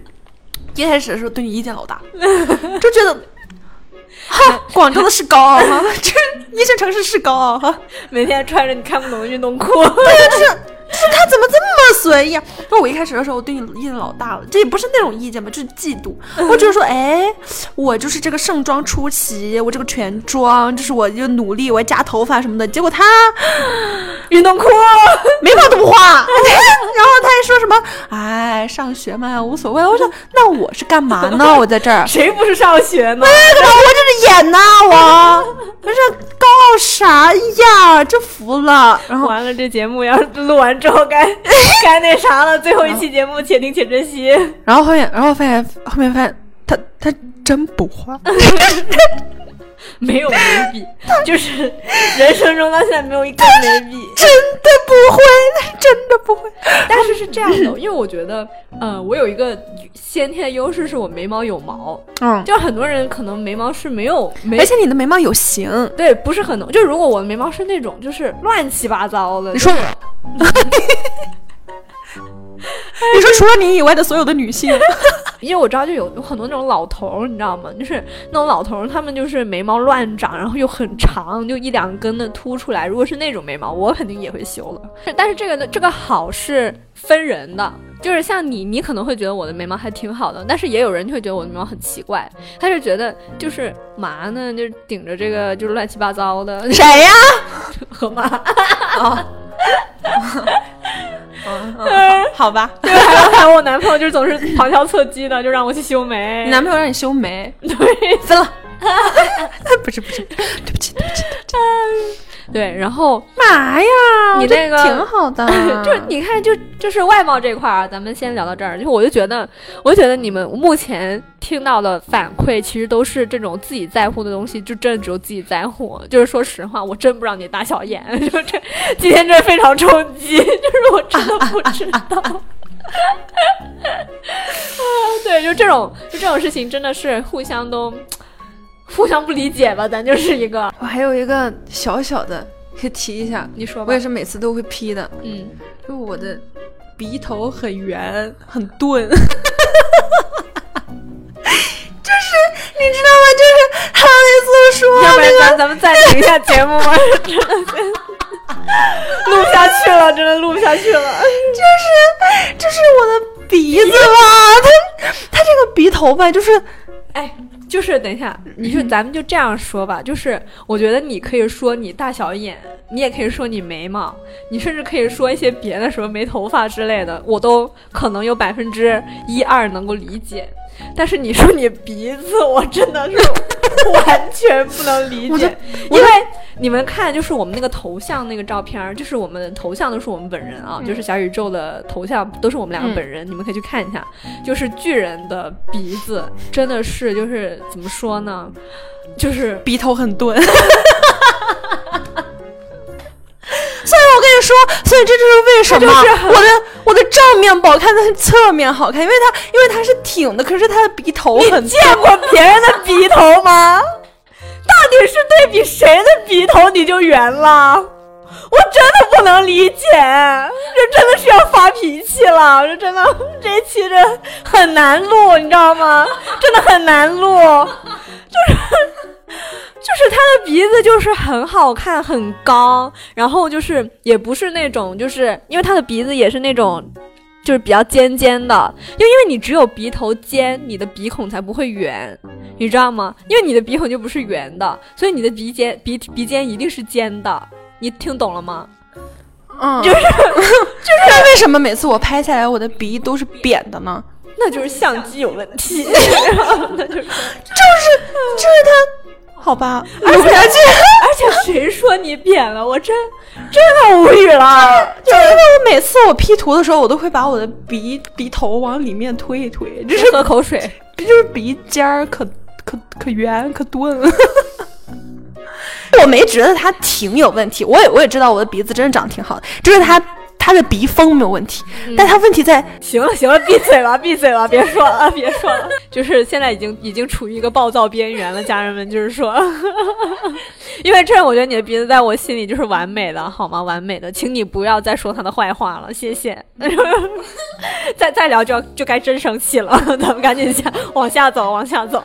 一开始的时候对你意见老大，就觉得，哈，广州的是高傲哈，这一线城市是高傲哈，每天穿着你看不懂的运动裤，对，呀。就是他怎么这么随意啊？那我一开始的时候，我对你意见老大了。这也不是那种意见吧，就是嫉妒。我就是说，哎，我就是这个盛装出席，我这个全妆，就是我就努力，我夹头发什么的。结果他 运动裤，眉毛都不画。然后他还说什么？哎，上学嘛，无所谓。我说，那我是干嘛呢？我在这儿，谁不是上学呢？那个，我这是演呢，我不是高傲啥呀？真服了。然后完了，这节目要录完。之后该该那啥了，最后一期节目，且听且珍惜。然后后面，然后发现后面发现他他真不画，没有眉笔，就是人生中到现在没有一根眉笔，真的不会，真的不会。但是是这样的，因为我觉得，呃，我有一个先天的优势，是我眉毛有毛。嗯，就很多人可能眉毛是没有，而且你的眉毛有型，对，不是很浓。就如果我的眉毛是那种就是乱七八糟的，你说。你说除了你以外的所有的女性，因为我知道就有有很多那种老头儿，你知道吗？就是那种老头儿，他们就是眉毛乱长，然后又很长，就一两根的凸出来。如果是那种眉毛，我肯定也会修了。但是这个的这个好是分人的，就是像你，你可能会觉得我的眉毛还挺好的，但是也有人会觉得我的眉毛很奇怪，他就觉得就是嘛呢，就顶着这个就是乱七八糟的。谁呀？河马。嗯，好吧。对，还有还有，我男朋友就是总是旁敲侧击的，就让我去修眉。你男朋友让你修眉？对，分了。不是不是，对不起对不起对不起。对，然后嘛呀？你那个挺好的，就你看，就就是外貌这块儿，咱们先聊到这儿。就我就觉得，我就觉得你们目前听到的反馈，其实都是这种自己在乎的东西，就真的只有自己在乎。就是说实话，我真不知道你大小眼，就这今天这非常冲击，就是我真的不知道。啊，对，就这种就这种事情，真的是互相都。互相不理解吧，咱就是一个。我还有一个小小的可以提一下，你说吧。我也是每次都会批的，嗯，就我的鼻头很圆，很钝。就是你知道吗？就是他那次说，要不然咱咱们暂停一下节目吧，录不下去了，真的录不下去了。就是就是我的鼻子吧，他他这个鼻头吧，就是，哎。就是等一下，你就 咱们就这样说吧，就是我觉得你可以说你大小眼，你也可以说你眉毛，你甚至可以说一些别的什么没头发之类的，我都可能有百分之一二能够理解。但是你说你鼻子，我真的是 完全不能理解，因为你们看，就是我们那个头像那个照片，就是我们头像都是我们本人啊，就是小宇宙的头像都是我们两个本人，你们可以去看一下，就是巨人的鼻子，真的是就是怎么说呢，就是鼻头很钝。以我跟你说，所以这就是为什么我的我的正面不好看，但是侧面好看，因为它因为它是挺的，可是它的鼻头很。你见过别人的鼻头吗？到底是对比谁的鼻头你就圆了？我真的不能理解，这真的是要发脾气了，这真的这一期这很难录，你知道吗？真的很难录，就是。就是他的鼻子就是很好看，很高，然后就是也不是那种，就是因为他的鼻子也是那种，就是比较尖尖的，就因为你只有鼻头尖，你的鼻孔才不会圆，你知道吗？因为你的鼻孔就不是圆的，所以你的鼻尖鼻鼻尖一定是尖的，你听懂了吗？嗯，就是就是为什么每次我拍下来我的鼻都是扁的呢？那就是相机有问题，那 就是就是就是他。好吧，而且而且谁说你扁了？我真真的无语了。就是因为我每次我 P 图的时候，我都会把我的鼻鼻头往里面推一推，就是喝口水，就是鼻尖儿可可可圆可钝。我没觉得他挺有问题，我也我也知道我的鼻子真的长得挺好的，就是它。他的鼻风没有问题，但他问题在……行了行了，闭嘴吧 闭嘴吧，别说了 别说了，就是现在已经已经处于一个暴躁边缘了，家人们就是说，因为这我觉得你的鼻子在我心里就是完美的，好吗？完美的，请你不要再说他的坏话了，谢谢。再再聊就就该真生气了，咱们赶紧下往下走，往下走。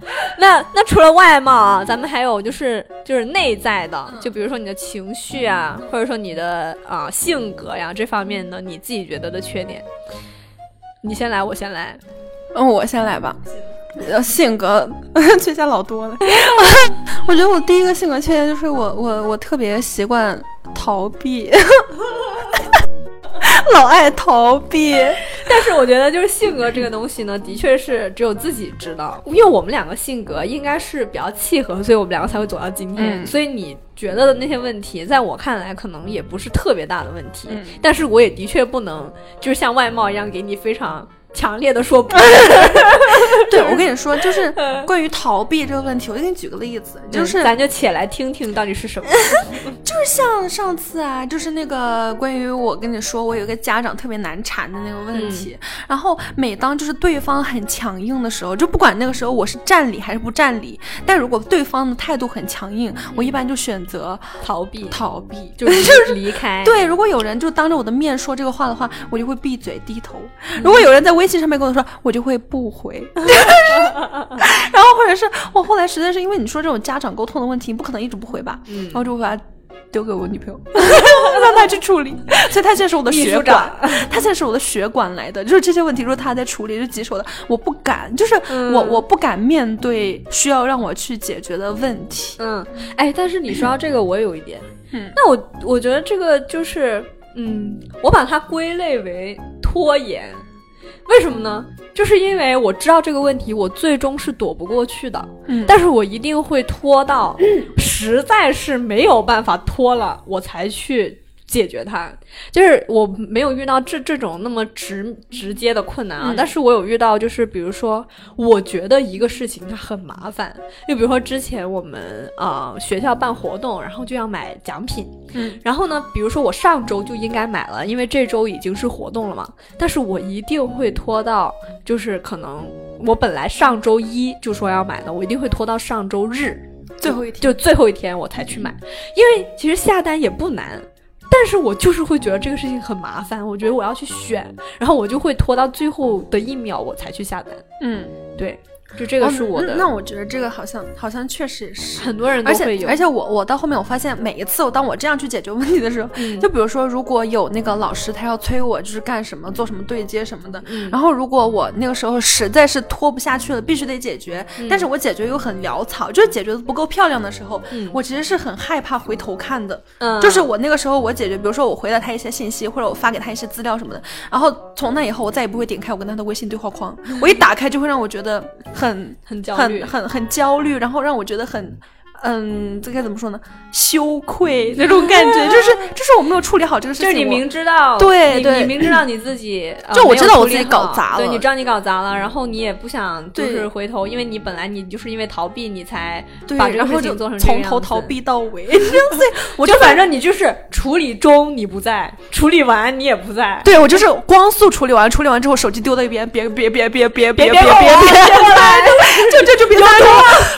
那那除了外貌啊，咱们还有就是就是内在的，就比如说你的情绪啊，或者说你的啊性格呀这方面的，你自己觉得的缺点。你先来，我先来。嗯，我先来吧。呃，性格 缺陷老多了。我觉得我第一个性格缺陷就是我我我特别习惯逃避。老爱逃避，但是我觉得就是性格这个东西呢，的确是只有自己知道。因为我们两个性格应该是比较契合，所以我们两个才会走到今天。所以你觉得的那些问题，在我看来可能也不是特别大的问题。但是我也的确不能就是像外貌一样给你非常。强烈的说不，对 我跟你说，就是 关于逃避这个问题，我给你举个例子，就是咱就且来听听到底是什么，就是像上次啊，就是那个关于我跟你说，我有个家长特别难缠的那个问题，然后每当就是对方很强硬的时候，就不管那个时候我是占理还是不占理，但如果对方的态度很强硬，我一般就选择逃避，逃避就是离开。对，如果有人就当着我的面说这个话的话，我就会闭嘴低头。如果有人在。微信上面跟我说，我就会不回，然后或者是我后来实在是因为你说这种家长沟通的问题，你不可能一直不回吧，嗯然后就会把它丢给我女朋友，让她去处理。所以她现在是我的血管，她现在是我的血管来的，就是这些问题，如果她在处理，就棘手的，我不敢，就是我我不敢面对需要让我去解决的问题。嗯，哎，但是你说到这个，我有一点，嗯，那我我觉得这个就是，嗯，我把它归类为拖延。为什么呢？就是因为我知道这个问题，我最终是躲不过去的。嗯，但是我一定会拖到，实在是没有办法拖了，我才去。解决它，就是我没有遇到这这种那么直直接的困难啊，但是我有遇到，就是比如说，我觉得一个事情它很麻烦，就比如说之前我们呃学校办活动，然后就要买奖品，嗯，然后呢，比如说我上周就应该买了，因为这周已经是活动了嘛，但是我一定会拖到，就是可能我本来上周一就说要买的，我一定会拖到上周日最后一天，就最后一天我才去买，因为其实下单也不难。但是我就是会觉得这个事情很麻烦，我觉得我要去选，然后我就会拖到最后的一秒我才去下单。嗯，对。就这个是我的，那我觉得这个好像好像确实也是很多人都会有，而且我我到后面我发现每一次我当我这样去解决问题的时候，就比如说如果有那个老师他要催我就是干什么做什么对接什么的，然后如果我那个时候实在是拖不下去了，必须得解决，但是我解决又很潦草，就是解决的不够漂亮的时候，我其实是很害怕回头看的，就是我那个时候我解决，比如说我回了他一些信息或者我发给他一些资料什么的，然后从那以后我再也不会点开我跟他的微信对话框，我一打开就会让我觉得很很焦。很很很焦虑，然后让我觉得很。嗯，这该怎么说呢？羞愧那种感觉，就是 就是我没有处理好这个事情。就是你明知道，对对，你明知道你自己，就我知道我自己搞砸了，对，你知道你搞砸了，然后你也不想就是回头，因为你本来你就是因为逃避你才把这个事情做成从头逃避到尾。我就反正你就是处理中你不在，处理完你也不在。对我就是光速处理完，处理完之后手机丢到一边，别别别别别别别别别就就就别来了，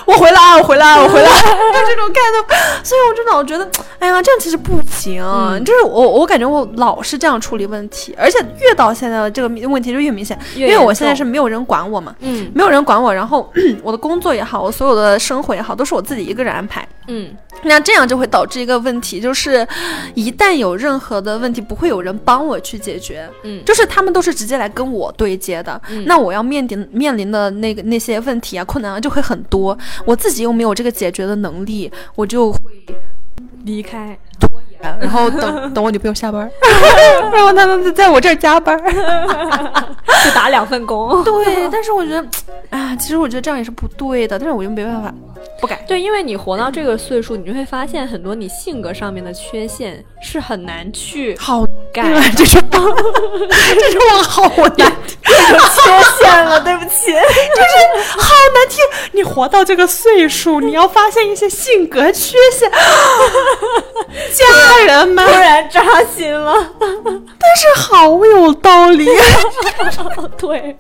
我回来，我回来，我回来。就这种看的，所以我就老觉得，哎呀，这样其实不行。就是我，我感觉我老是这样处理问题，而且越到现在这个问题就越明显，因为我现在是没有人管我嘛，嗯，没有人管我，然后 我的工作也好，我所有的生活也好，都是我自己一个人安排，嗯，那这样就会导致一个问题，就是一旦有任何的问题，不会有人帮我去解决，嗯，就是他们都是直接来跟我对接的，那我要面临面临的那个那些问题啊，困难啊，就会很多，我自己又没有这个解决的能。能力，我就会离开。然后等等我女朋友下班，然后他们在我这儿加班。就打两份工。对，但是我觉得，啊，其实我觉得这样也是不对的，但是我又没办法不改。对，因为你活到这个岁数，你就会发现很多你性格上面的缺陷是很难去好改。这是 这是我好难有缺陷了，对不起，就是好难听。你活到这个岁数，你要发现一些性格缺陷，突然扎心了。但是好有道理，对，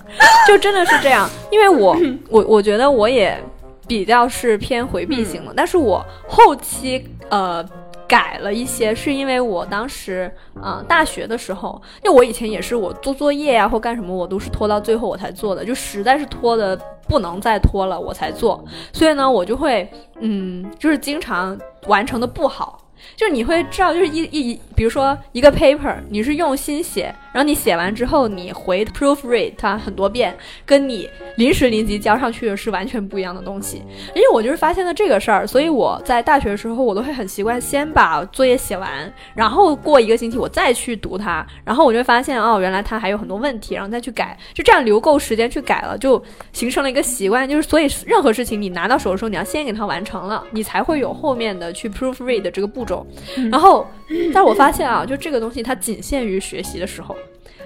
就真的是这样。因为我我我觉得我也比较是偏回避型的，但是我后期呃。改了一些，是因为我当时，嗯，大学的时候，因为我以前也是，我做作业呀或干什么，我都是拖到最后我才做的，就实在是拖的不能再拖了，我才做。所以呢，我就会，嗯，就是经常完成的不好。就是你会知道，就是一一，比如说一个 paper，你是用心写，然后你写完之后，你回 proofread 它很多遍，跟你临时临急交上去的是完全不一样的东西。因为我就是发现了这个事儿，所以我在大学的时候，我都会很习惯先把作业写完，然后过一个星期我再去读它，然后我就发现哦，原来它还有很多问题，然后再去改，就这样留够时间去改了，就形成了一个习惯。就是所以任何事情你拿到手的时候，你要先给它完成了，你才会有后面的去 proofread 这个步骤。然后，但我发现啊，就这个东西它仅限于学习的时候，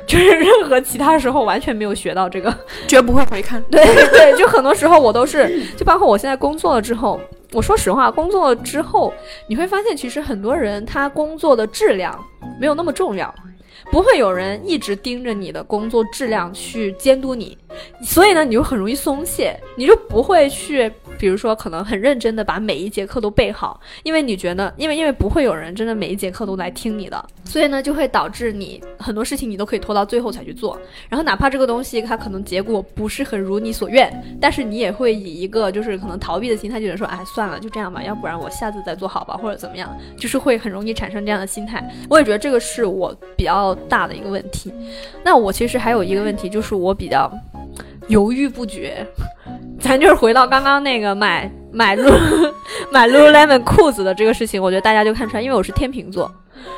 就是任何其他时候完全没有学到这个，绝不会回看。对对，就很多时候我都是，就包括我现在工作了之后，我说实话，工作之后你会发现，其实很多人他工作的质量没有那么重要。不会有人一直盯着你的工作质量去监督你，所以呢，你就很容易松懈，你就不会去，比如说可能很认真的把每一节课都背好，因为你觉得，因为因为不会有人真的每一节课都来听你的，所以呢，就会导致你很多事情你都可以拖到最后才去做，然后哪怕这个东西它可能结果不是很如你所愿，但是你也会以一个就是可能逃避的心态，觉得说，哎，算了，就这样吧，要不然我下次再做好吧，或者怎么样，就是会很容易产生这样的心态。我也觉得这个是我比较。大的一个问题，那我其实还有一个问题，就是我比较犹豫不决。咱就是回到刚刚那个买买露买 lululemon 裤子的这个事情，我觉得大家就看出来，因为我是天秤座，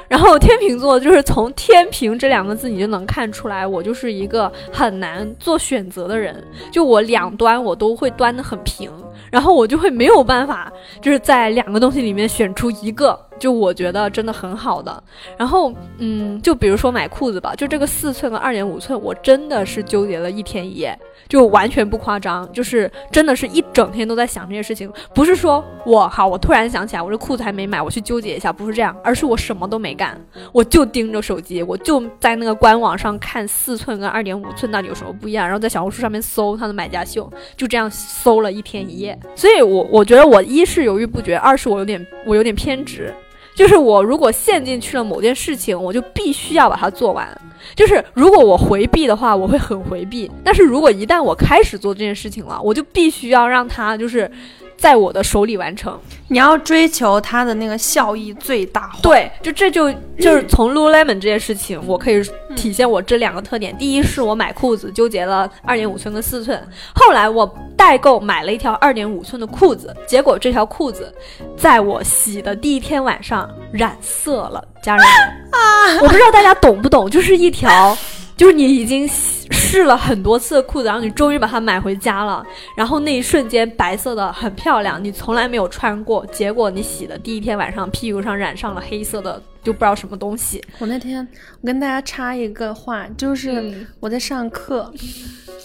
然后天秤座就是从天平这两个字你就能看出来，我就是一个很难做选择的人，就我两端我都会端的很平，然后我就会没有办法，就是在两个东西里面选出一个。就我觉得真的很好的，然后嗯，就比如说买裤子吧，就这个四寸和二点五寸，我真的是纠结了一天一夜，就完全不夸张，就是真的是一整天都在想这些事情。不是说我好，我突然想起来，我这裤子还没买，我去纠结一下，不是这样，而是我什么都没干，我就盯着手机，我就在那个官网上看四寸跟二点五寸到底有什么不一样，然后在小红书上面搜它的买家秀，就这样搜了一天一夜。所以我我觉得我一是犹豫不决，二是我有点我有点偏执。就是我如果陷进去了某件事情，我就必须要把它做完。就是如果我回避的话，我会很回避；但是如果一旦我开始做这件事情了，我就必须要让它就是。在我的手里完成，你要追求它的那个效益最大化。对，就这就 就是从 lululemon 这件事情，我可以体现我这两个特点。第一是我买裤子纠结了二点五寸跟四寸，后来我代购买了一条二点五寸的裤子，结果这条裤子在我洗的第一天晚上染色了，家人们啊，我不知道大家懂不懂，就是一条。就是你已经试了很多次的裤子，然后你终于把它买回家了，然后那一瞬间白色的很漂亮，你从来没有穿过，结果你洗的第一天晚上屁股上染上了黑色的，就不知道什么东西。我那天我跟大家插一个话，就是我在上课，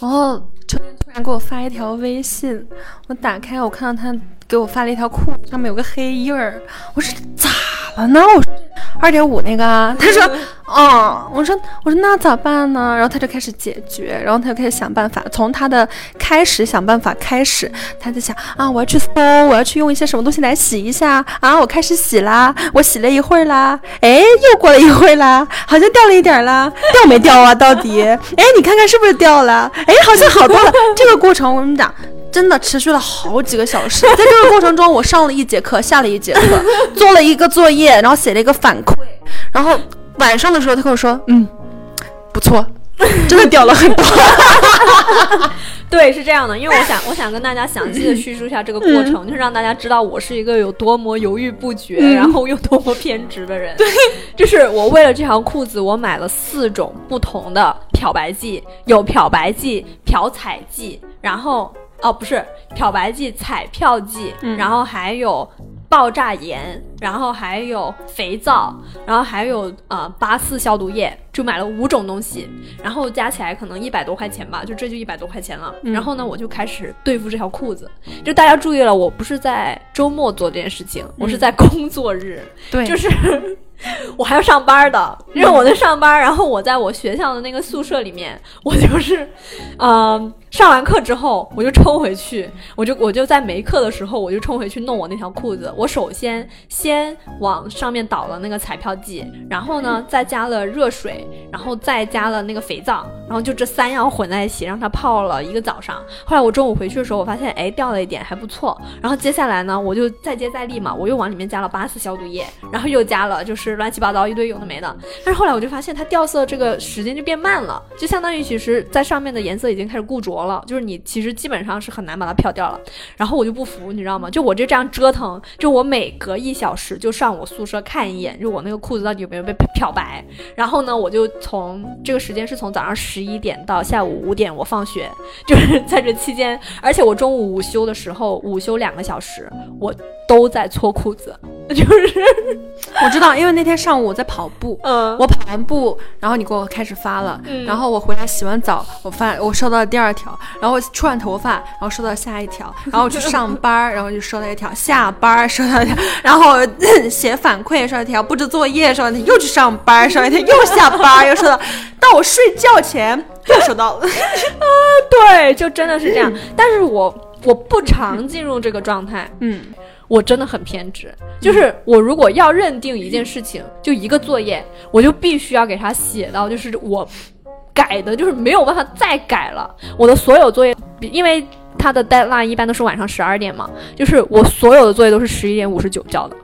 然后突然给我发一条微信，我打开我看到他给我发了一条裤子，上面有个黑印儿，我说咋了呢？我。二点五那个啊，他说，哦，我说，我说那咋办呢？然后他就开始解决，然后他就开始想办法。从他的开始想办法开始，他在想啊，我要去搜，我要去用一些什么东西来洗一下啊。我开始洗啦，我洗了一会儿啦，哎，又过了一会儿啦，好像掉了一点啦，掉没掉啊？到底？哎，你看看是不是掉了？哎，好像好多了。这个过程我跟你讲。真的持续了好几个小时，在这个过程中，我上了一节课，下了一节课，做了一个作业，然后写了一个反馈，然后晚上的时候，他跟我说：“嗯，不错，真的掉了很多。”对，是这样的，因为我想，我想跟大家详细的叙述一下这个过程，就是让大家知道我是一个有多么犹豫不决，然后又多么偏执的人。对，就是我为了这条裤子，我买了四种不同的。漂白剂，有漂白剂、漂彩剂，然后哦不是漂白剂、彩票剂，然后还有。爆炸盐，然后还有肥皂，然后还有呃八四消毒液，就买了五种东西，然后加起来可能一百多块钱吧，就这就一百多块钱了。然后呢，我就开始对付这条裤子。就大家注意了，我不是在周末做这件事情，我是在工作日，对，就是。我还要上班的，因为我在上班，然后我在我学校的那个宿舍里面，我就是，嗯，上完课之后我就冲回去，我就我就在没课的时候我就冲回去弄我那条裤子。我首先先往上面倒了那个彩票剂，然后呢再加了热水，然后再加了那个肥皂，然后就这三样混在一起让它泡了一个早上。后来我中午回去的时候，我发现哎掉了一点还不错。然后接下来呢，我就再接再厉嘛，我又往里面加了八四消毒液，然后又加了就是。乱七八糟一堆有的没的，但是后来我就发现它掉色这个时间就变慢了，就相当于其实在上面的颜色已经开始固着了，就是你其实基本上是很难把它漂掉了。然后我就不服，你知道吗？就我就这样折腾，就我每隔一小时就上我宿舍看一眼，就我那个裤子到底有没有被漂白。然后呢，我就从这个时间是从早上十一点到下午五点，我放学，就是在这期间，而且我中午午休的时候，午休两个小时，我都在搓裤子。就是 我知道，因为那天上午我在跑步，嗯，我跑完步，然后你给我开始发了，然后我回来洗完澡，我发我收到了第二条，然后我吹完头发，然后收到下一条，然后我去上班，然后就收到一条，下班收到一条，然后写反馈收到一条，布置作业收到一条，又去上班收到一条，又下班又收到，到我睡觉前又收到了，啊，对，就真的是这样，但是我我不常进入这个状态，嗯。我真的很偏执，就是我如果要认定一件事情，就一个作业，我就必须要给他写到，就是我改的，就是没有办法再改了。我的所有作业，因为他的 deadline 一般都是晚上十二点嘛，就是我所有的作业都是十一点五十九交的。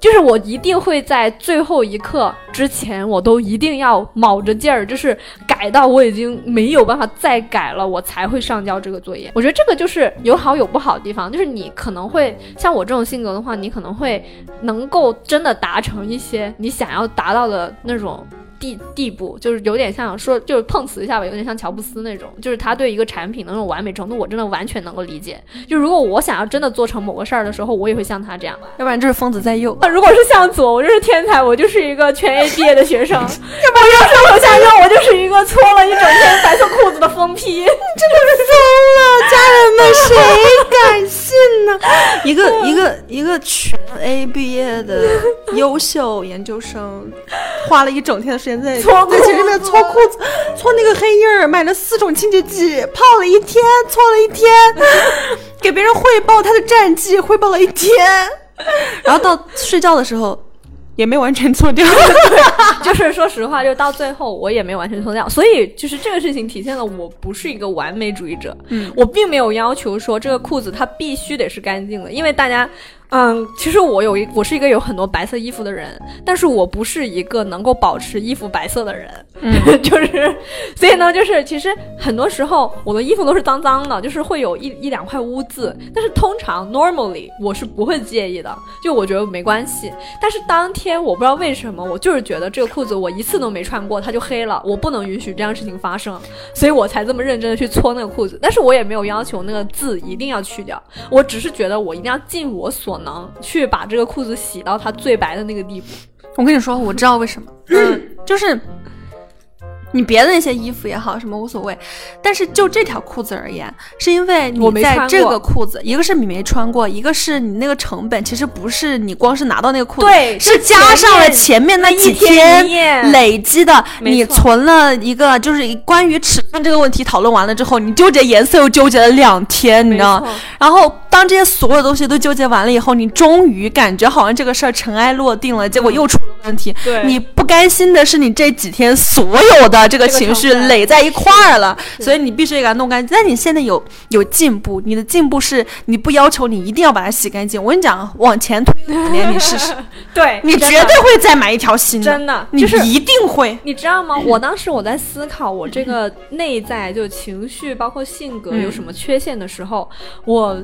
就是我一定会在最后一刻之前，我都一定要卯着劲儿，就是改到我已经没有办法再改了，我才会上交这个作业。我觉得这个就是有好有不好的地方，就是你可能会像我这种性格的话，你可能会能够真的达成一些你想要达到的那种。地地步就是有点像说，就是碰瓷一下吧，有点像乔布斯那种，就是他对一个产品的那种完美程度，我真的完全能够理解。就如果我想要真的做成某个事儿的时候，我也会像他这样，要不然就是疯子在右。那如果是向左，我就是天才，我就是一个全 A 毕业的学生；要不要是我向右，我就是一个搓了一整天白色裤子的疯批。真的是疯了，家人们，谁敢信呢？一个一个一个全 A 毕业的优秀研究生，花了一整天的时。在搓在前面搓裤子，搓那个黑印儿，买了四种清洁剂，泡了一天，搓了一天，给别人汇报他的战绩，汇报了一天，然后到睡觉的时候也没完全搓掉，就是说实话，就到最后我也没完全搓掉，所以就是这个事情体现了我不是一个完美主义者，嗯，我并没有要求说这个裤子它必须得是干净的，因为大家。嗯，其实我有一，我是一个有很多白色衣服的人，但是我不是一个能够保持衣服白色的人，嗯 就是，所以呢，就是其实很多时候我的衣服都是脏脏的，就是会有一一两块污渍，但是通常 normally 我是不会介意的，就我觉得没关系。但是当天我不知道为什么，我就是觉得这个裤子我一次都没穿过，它就黑了，我不能允许这样事情发生，所以我才这么认真的去搓那个裤子。但是我也没有要求那个字一定要去掉，我只是觉得我一定要尽我所。能去把这个裤子洗到它最白的那个地步。我跟你说，我知道为什么，嗯，就是。你别的那些衣服也好，什么无所谓，但是就这条裤子而言，是因为你在这个裤子，一个是你没穿过，一个是你那个成本其实不是你光是拿到那个裤子，对，是加上了前面那几天累积的。你存了一个，就是关于尺寸这个问题讨论完了之后，你纠结颜色又纠结了两天，你知道？然后当这些所有东西都纠结完了以后，你终于感觉好像这个事儿尘埃落定了，结果又出了问题。对，你不甘心的是你这几天所有的。这个情绪垒在一块儿了，所以你必须给它弄干净。但你现在有有进步，你的进步是你不要求你一定要把它洗干净。我跟你讲，往前推五年，你试试，对你绝对会再买一条新的，真的，你一定会。你知道吗？我当时我在思考我这个内在就情绪包括性格有什么缺陷的时候，我。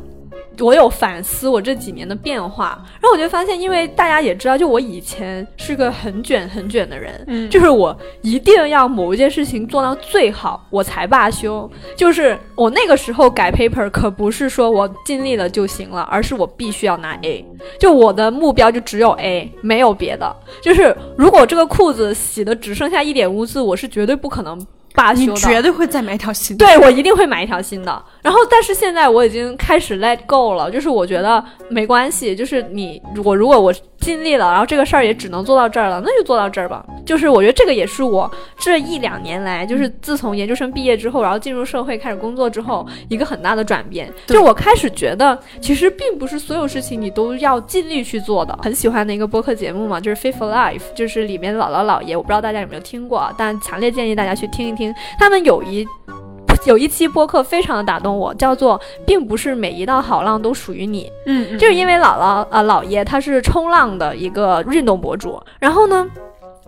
我有反思我这几年的变化，然后我就发现，因为大家也知道，就我以前是个很卷很卷的人，嗯就是我一定要某一件事情做到最好，我才罢休。就是我那个时候改 paper 可不是说我尽力了就行了，而是我必须要拿 A，就我的目标就只有 A，没有别的。就是如果这个裤子洗的只剩下一点污渍，我是绝对不可能罢休你的。绝对会再买一条新的。对我一定会买一条新的。然后，但是现在我已经开始 let go 了，就是我觉得没关系，就是你我如果我尽力了，然后这个事儿也只能做到这儿了，那就做到这儿吧。就是我觉得这个也是我这一两年来，就是自从研究生毕业之后，然后进入社会开始工作之后，一个很大的转变。就我开始觉得，其实并不是所有事情你都要尽力去做的。很喜欢的一个播客节目嘛，就是 Fit for Life，就是里面姥姥姥爷，我不知道大家有没有听过，啊，但强烈建议大家去听一听。他们有一有一期播客非常的打动我，叫做“并不是每一道好浪都属于你”。嗯，嗯就是因为姥姥呃姥爷他是冲浪的一个运动博主，然后呢。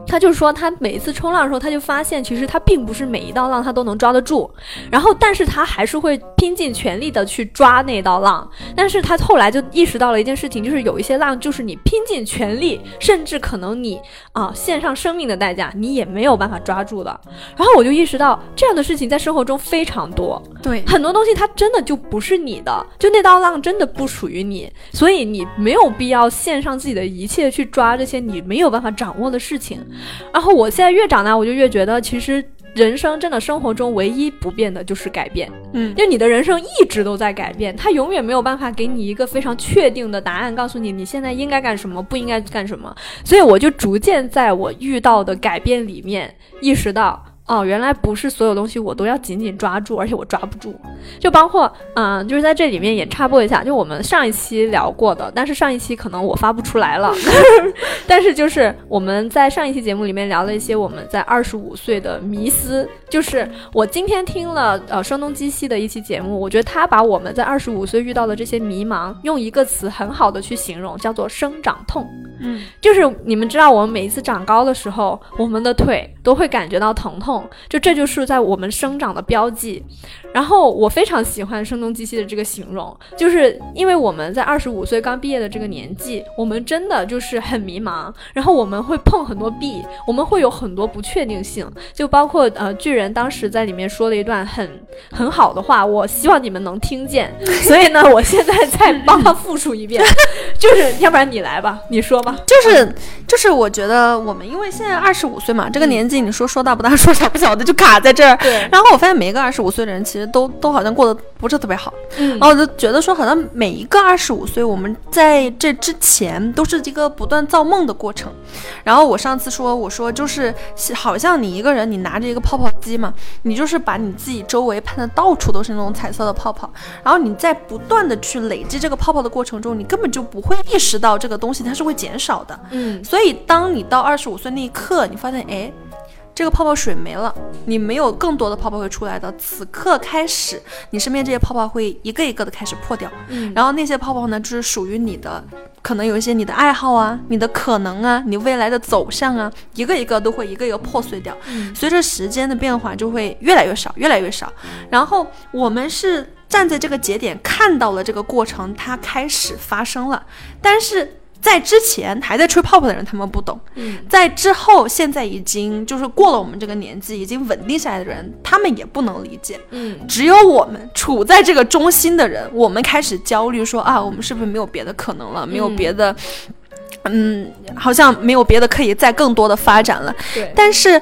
他就说，他每一次冲浪的时候，他就发现其实他并不是每一道浪他都能抓得住，然后但是他还是会拼尽全力的去抓那道浪。但是他后来就意识到了一件事情，就是有一些浪就是你拼尽全力，甚至可能你啊献上生命的代价，你也没有办法抓住的。然后我就意识到这样的事情在生活中非常多，对，很多东西它真的就不是你的，就那道浪真的不属于你，所以你没有必要献上自己的一切去抓这些你没有办法掌握的事情。然后我现在越长大，我就越觉得其实。人生真的生活中唯一不变的就是改变，嗯就你的人生一直都在改变，它永远没有办法给你一个非常确定的答案，告诉你你现在应该干什么，不应该干什么。所以我就逐渐在我遇到的改变里面意识到，哦，原来不是所有东西我都要紧紧抓住，而且我抓不住。就包括，嗯，就是在这里面也插播一下，就我们上一期聊过的，但是上一期可能我发不出来了，但是就是我们在上一期节目里面聊了一些我们在二十五岁的迷思，就是我今天听了呃声东击西的一期节目，我觉得他把我们在二十五岁遇到的这些迷茫，用一个词很好的去形容，叫做生长痛。嗯，就是你们知道，我们每一次长高的时候，我们的腿都会感觉到疼痛，就这就是在我们生长的标记。然后我非常喜欢声东击西的这个形容，就是因为我们在二十五岁刚毕业的这个年纪，我们真的就是很迷茫，然后我们会碰很多壁，我们会有很多不确定性，就包括呃巨人当时在里面说了一段很很好的话，我希望你们能听见，所以呢，我现在再 帮他复述一遍，就是要不然你来吧，你说吧，就是。就是，我觉得我们因为现在二十五岁嘛，这个年纪你说说大不大，说小不小的，就卡在这儿。对，然后我发现每一个二十五岁的人，其实都都好像过得不是特别好。嗯然后我就觉得说，好像每一个二十五岁，我们在这之前都是一个不断造梦的过程。然后我上次说，我说就是好像你一个人，你拿着一个泡泡机嘛，你就是把你自己周围喷的到处都是那种彩色的泡泡，然后你在不断的去累积这个泡泡的过程中，你根本就不会意识到这个东西它是会减少的。嗯所以当你到二十五岁那一刻，你发现，哎。这个泡泡水没了，你没有更多的泡泡会出来的。此刻开始，你身边这些泡泡会一个一个的开始破掉，嗯然后那些泡泡呢，就是属于你的，可能有一些你的爱好啊、你的可能啊、你未来的走向啊，一个一个都会一个一个破碎掉。嗯随着时间的变化，就会越来越少，越来越少。然后我们是站在这个节点看到了这个过程，它开始发生了，但是。在之前还在吹泡泡的人，他们不懂；嗯在之后，现在已经就是过了我们这个年纪，已经稳定下来的人，他们也不能理解。嗯只有我们处在这个中心的人，我们开始焦虑说啊，我们是不是没有别的可能了？没有别的，嗯，好像没有别的可以再更多的发展了。对，但是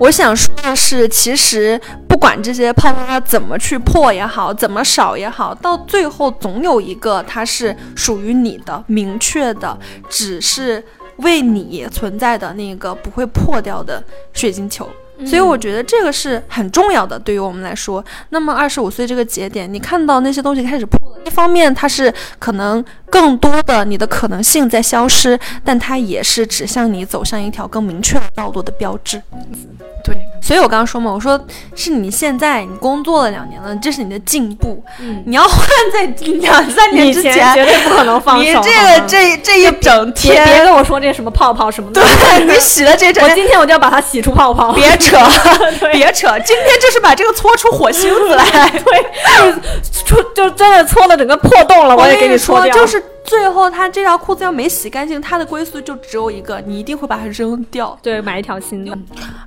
我想说的是，其实不管这些泡泡它怎么去破也好，怎么少也好，到最后总有一个它是属于你的、明确的，只是为你存在的那个不会破掉的水晶球。所以我觉得这个是很重要的，对于我们来说。那么二十五岁这个节点，你看到那些东西开始破了，一方面它是可能更多的你的可能性在消失，但它也是指向你走向一条更明确的道路的标志。对，所以我刚刚说嘛，我说是你现在你工作了两年了，这是你的进步。嗯，你要换在两三年之前，绝对不可能放手。你这个这这一整天，别跟我说这什么泡泡什么的。对 你洗了这整，我今天我就要把它洗出泡泡。别 扯，别扯，今天就是把这个搓出火星子来。对，出就真的搓了整个破洞了，我也给你说掉。就是。最后，他这条裤子要没洗干净，他的归宿就只有一个，你一定会把它扔掉。对，买一条新的。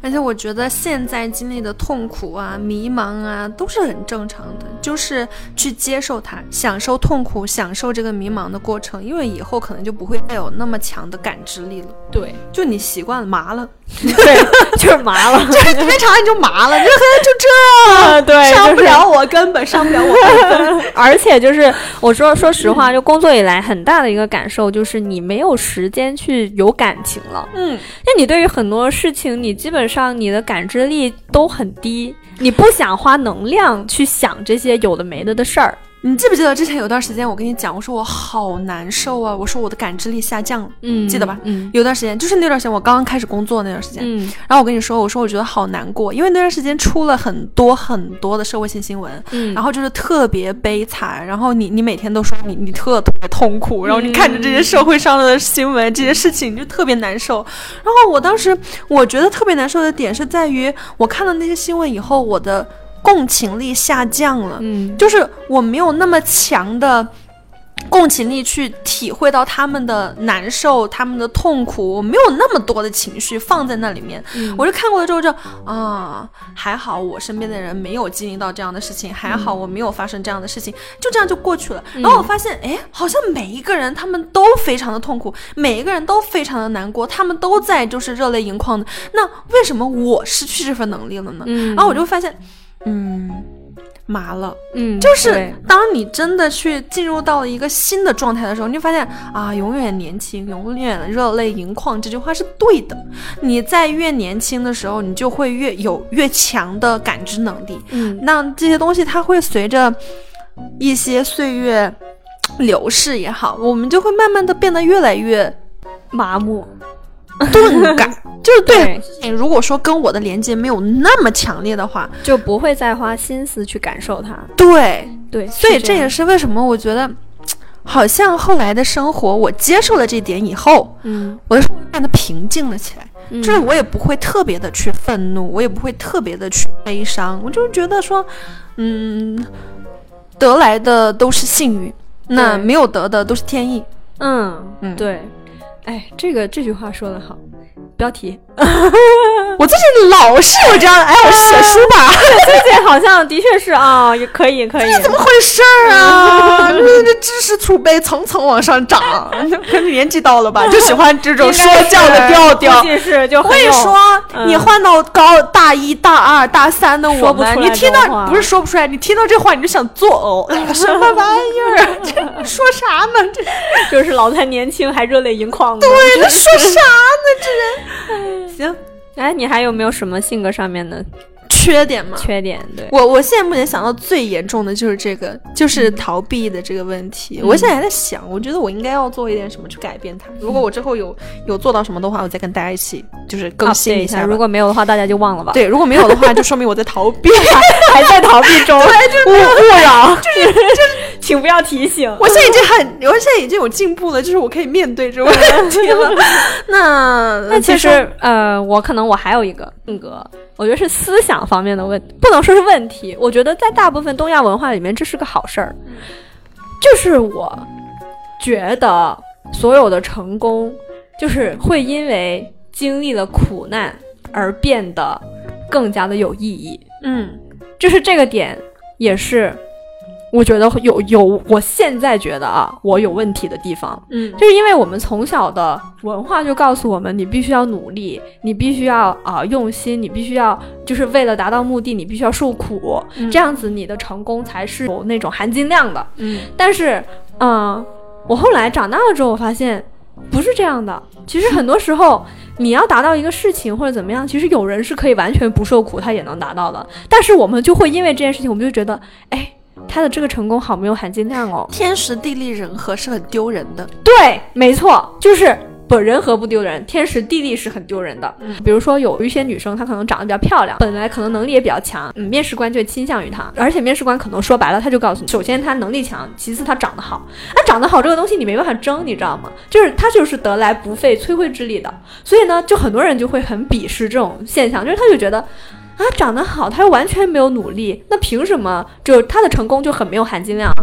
而且我觉得现在经历的痛苦啊、迷茫啊，都是很正常的，就是去接受它，享受痛苦，享受这个迷茫的过程，因为以后可能就不会再有那么强的感知力了。对，就你习惯了麻了，对，就是麻了，就是时间长你就麻了，你就就这，对，伤不了我，根本伤不了我。而且就是我说说实话，就工作以来很。大的一个感受就是你没有时间去有感情了，嗯，那你对于很多事情，你基本上你的感知力都很低，你不想花能量去想这些有的没的的事儿。你记不记得之前有段时间我跟你讲，我说我好难受啊，我说我的感知力下降了，嗯，记得吧？嗯，有段时间就是那段时间我刚刚开始工作那段时间，嗯，然后我跟你说，我说我觉得好难过，因为那段时间出了很多很多的社会性新闻，嗯，然后就是特别悲惨，然后你你每天都说你你特特别痛苦，然后你看着这些社会上的新闻这些事情你就特别难受，然后我当时我觉得特别难受的点是在于我看了那些新闻以后我的。共情力下降了，嗯，就是我没有那么强的共情力去体会到他们的难受、他们的痛苦，我没有那么多的情绪放在那里面。我就看过了之后就啊，还好我身边的人没有经历到这样的事情，还好我没有发生这样的事情，就这样就过去了。然后我发现，哎，好像每一个人他们都非常的痛苦，每一个人都非常的难过，他们都在就是热泪盈眶的。那为什么我失去这份能力了呢？然后我就发现。嗯，麻了。嗯，就是当你真的去进入到了一个新的状态的时候，你就发现啊，永远年轻，永远热泪盈眶，这句话是对的。你在越年轻的时候，你就会越有越强的感知能力。嗯，那这些东西它会随着一些岁月流逝也好，我们就会慢慢的变得越来越麻木。钝感 就是对事情，如果说跟我的连接没有那么强烈的话，就不会再花心思去感受它。对对，所以这也是为什么我觉得，好像后来的生活，我接受了这点以后，嗯，我的生活变得平静了起来。就是我也不会特别的去愤怒，我也不会特别的去悲伤，我就觉得说，嗯，得来的都是幸运，那没有得的都是天意。嗯嗯，对。哎，这个这句话说的好，标题。我最近老是有这样的，哎，我写书吧。最近好像的确是啊，也可以，可以。这怎么回事儿啊？这这知识储备层层往上涨，可能年纪到了吧，就喜欢这种说教的调调。是，就会说你换到高大一大二大三的我们，你听到不是说不出来，你听到这话你就想作呕。什么玩意儿？这说啥呢？这就是老太年轻还热泪盈眶。对，那说啥呢？这人。行，哎，你还有没有什么性格上面的缺点吗？缺点，对我，我现在目前想到最严重的就是这个，就是逃避的这个问题。我现在还在想，我觉得我应该要做一点什么去改变它。如果我之后有有做到什么的话，我再跟大家一起就是更新一下。如果没有的话，大家就忘了吧。对，如果没有的话，就说明我在逃避，还在逃避中，对，勿勿扰，就是就是。请不要提醒，我现在已经很，我现在已经有进步了，就是我可以面对这个问题了。那那其实呃，我可能我还有一个性格，我觉得是思想方面的问，不能说是问题。我觉得在大部分东亚文化里面，这是个好事儿。就是我觉得所有的成功，就是会因为经历了苦难而变得更加的有意义。嗯，就是这个点也是。我觉得有有，我现在觉得啊，我有问题的地方，嗯，就是因为我们从小的文化就告诉我们，你必须要努力，你必须要啊用心，你必须要就是为了达到目的，你必须要受苦，这样子你的成功才是有那种含金量的，嗯。但是，嗯，我后来长大了之后，我发现不是这样的。其实很多时候，你要达到一个事情或者怎么样，其实有人是可以完全不受苦，他也能达到的。但是我们就会因为这件事情，我们就觉得，哎。他的这个成功好没有含金量哦。天时地利人和是很丢人的。对，没错，就是。本，人和不丢人，天时地利是很丢人的。嗯，比如说有一些女生，她可能长得比较漂亮，本来可能能力也比较强，嗯，面试官就倾向于她，而且面试官可能说白了，他就告诉你，首先她能力强，其次她长得好。那长得好这个东西你没办法争，你知道吗？就是她就是得来不费吹灰之力的。所以呢，就很多人就会很鄙视这种现象，就是他就觉得啊，长得好，他又完全没有努力，那凭什么就他的成功就很没有含金量？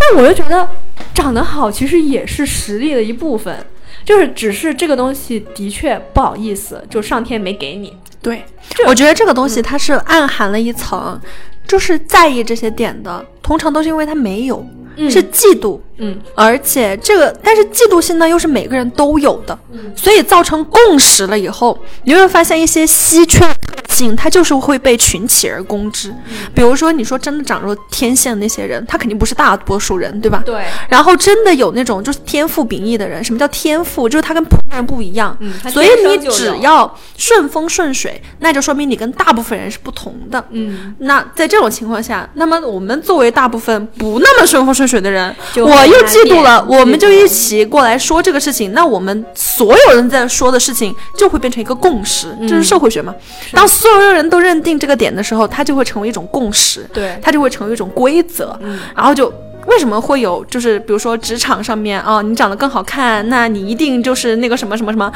那我就觉得长得好其实也是实力的一部分。就是，只是这个东西的确不好意思，就上天没给你。对，我觉得这个东西它是暗含了一层，就是在意这些点的，通常都是因为他没有，是嫉妒。嗯，而且这个，但是嫉妒心呢，又是每个人都有的，所以造成共识了以后，你会发现一些稀缺特性，它就是会被群起而攻之。比如说，你说真的长着天线的那些人，他肯定不是大多数人，对吧？对。然后真的有那种就是天赋秉异的人，什么叫天赋？就是他跟普通人不一样。嗯。所以你只要顺风顺水，那就说明你跟大部分人是不同的。嗯。那在这种情况下，那么我们作为大部分不那么顺风顺水的人，我。又嫉妒了，我们就一起过来说这个事情。那我们所有人在说的事情就会变成一个共识，这是社会学嘛？当所有人都认定这个点的时候，它就会成为一种共识，对，它就会成为一种规则。然后就为什么会有，就是比如说职场上面啊，你长得更好看，那你一定就是那个什么什么什么，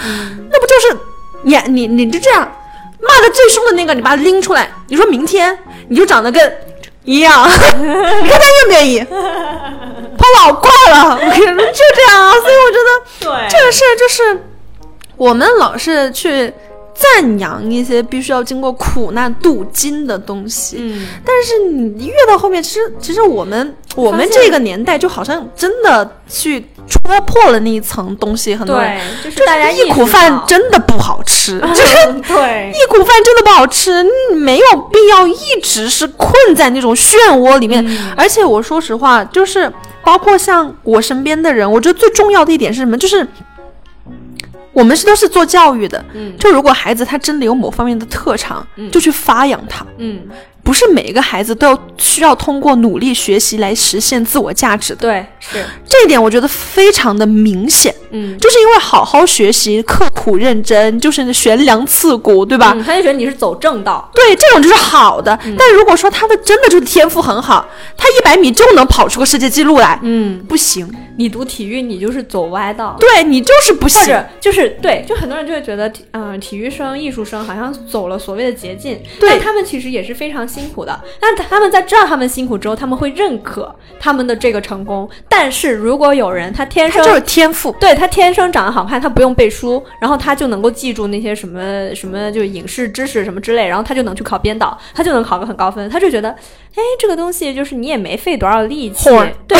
那不就是你你你就这样骂的最凶的那个，你把它拎出来，你说明天你就长得跟。一样，你看他愿不愿意？他老怪了，我跟你说就这样啊，所以我觉得对这个事儿就是我们老是去。赞扬一些必须要经过苦难镀金的东西，嗯，但是你越到后面，其实其实我们我们这个年代就好像真的去戳破了那一层东西，很多人就是大家一苦饭真的不好吃，就是对，一苦饭真的不好吃，你没有必要一直是困在那种漩涡里面。而且我说实话，就是包括像我身边的人，我觉得最重要的一点是什么？就是。我们是都是做教育的，嗯，就如果孩子他真的有某方面的特长，嗯，就去发扬他，嗯。不是每一个孩子都要需要通过努力学习来实现自我价值的。对，是这一点，我觉得非常的明显。嗯，就是因为好好学习、刻苦认真，就是悬梁刺股，对吧？他就觉得你是走正道。对，这种就是好的。但如果说他的真的就是天赋很好，他一百米就能跑出个世界纪录来，嗯，不行。你读体育，你就是走歪道。对你就是不行。或者就是对，就很多人就会觉得，嗯，体育生、艺术生好像走了所谓的捷径，对他们其实也是非常。辛苦的，但他们在知道他们辛苦之后，他们会认可他们的这个成功。但是如果有人他天生就是天赋，对他天生长得好看，他不用背书，然后他就能够记住那些什么什么，就影视知识什么之类，然后他就能去考编导，他就能考个很高分，他就觉得，哎，这个东西就是你也没费多少力气，对对，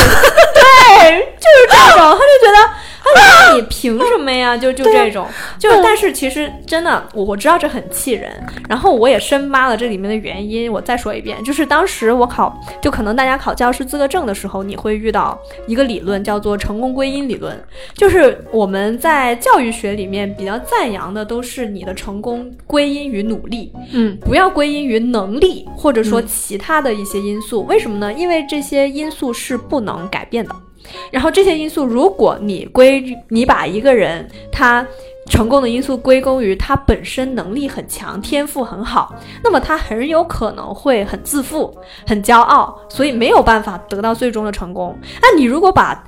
就是这种，他就觉得。他说：“你凭什么呀？就就这种，就但是其实真的，我我知道这很气人。然后我也深扒了这里面的原因。我再说一遍，就是当时我考，就可能大家考教师资格证的时候，你会遇到一个理论，叫做成功归因理论。就是我们在教育学里面比较赞扬的，都是你的成功归因于努力，嗯，不要归因于能力或者说其他的一些因素。为什么呢？因为这些因素是不能改变的。”然后这些因素，如果你归你把一个人他成功的因素归功于他本身能力很强、天赋很好，那么他很有可能会很自负、很骄傲，所以没有办法得到最终的成功。那你如果把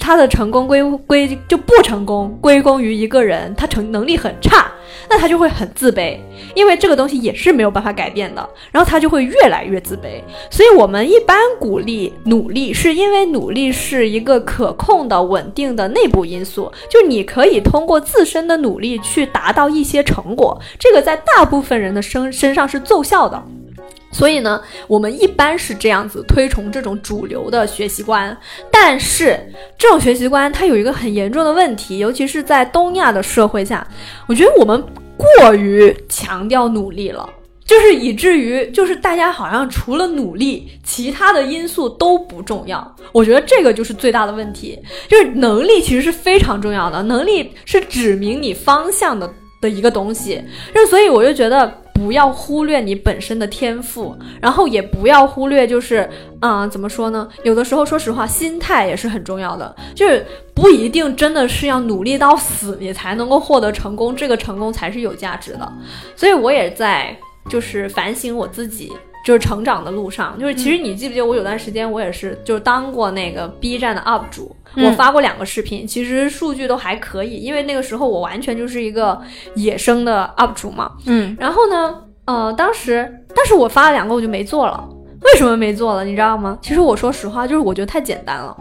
他的成功归归就不成功归功于一个人，他成能力很差，那他就会很自卑，因为这个东西也是没有办法改变的，然后他就会越来越自卑。所以我们一般鼓励努力，是因为努力是一个可控的、稳定的内部因素，就你可以通过自身的努力去达到一些成果，这个在大部分人的身身上是奏效的。所以呢，我们一般是这样子推崇这种主流的学习观，但是这种学习观它有一个很严重的问题，尤其是在东亚的社会下，我觉得我们过于强调努力了，就是以至于就是大家好像除了努力，其他的因素都不重要。我觉得这个就是最大的问题，就是能力其实是非常重要的，能力是指明你方向的的一个东西。就所以我就觉得。不要忽略你本身的天赋，然后也不要忽略，就是嗯，怎么说呢？有的时候，说实话，心态也是很重要的，就是不一定真的是要努力到死，你才能够获得成功，这个成功才是有价值的。所以我也在就是反省我自己。就是成长的路上，就是其实你记不记得我有段时间我也是，就是当过那个 B 站的 UP 主，我发过两个视频，其实数据都还可以，因为那个时候我完全就是一个野生的 UP 主嘛。嗯，然后呢，呃，当时，但是我发了两个我就没做了，为什么没做了？你知道吗？其实我说实话，就是我觉得太简单了。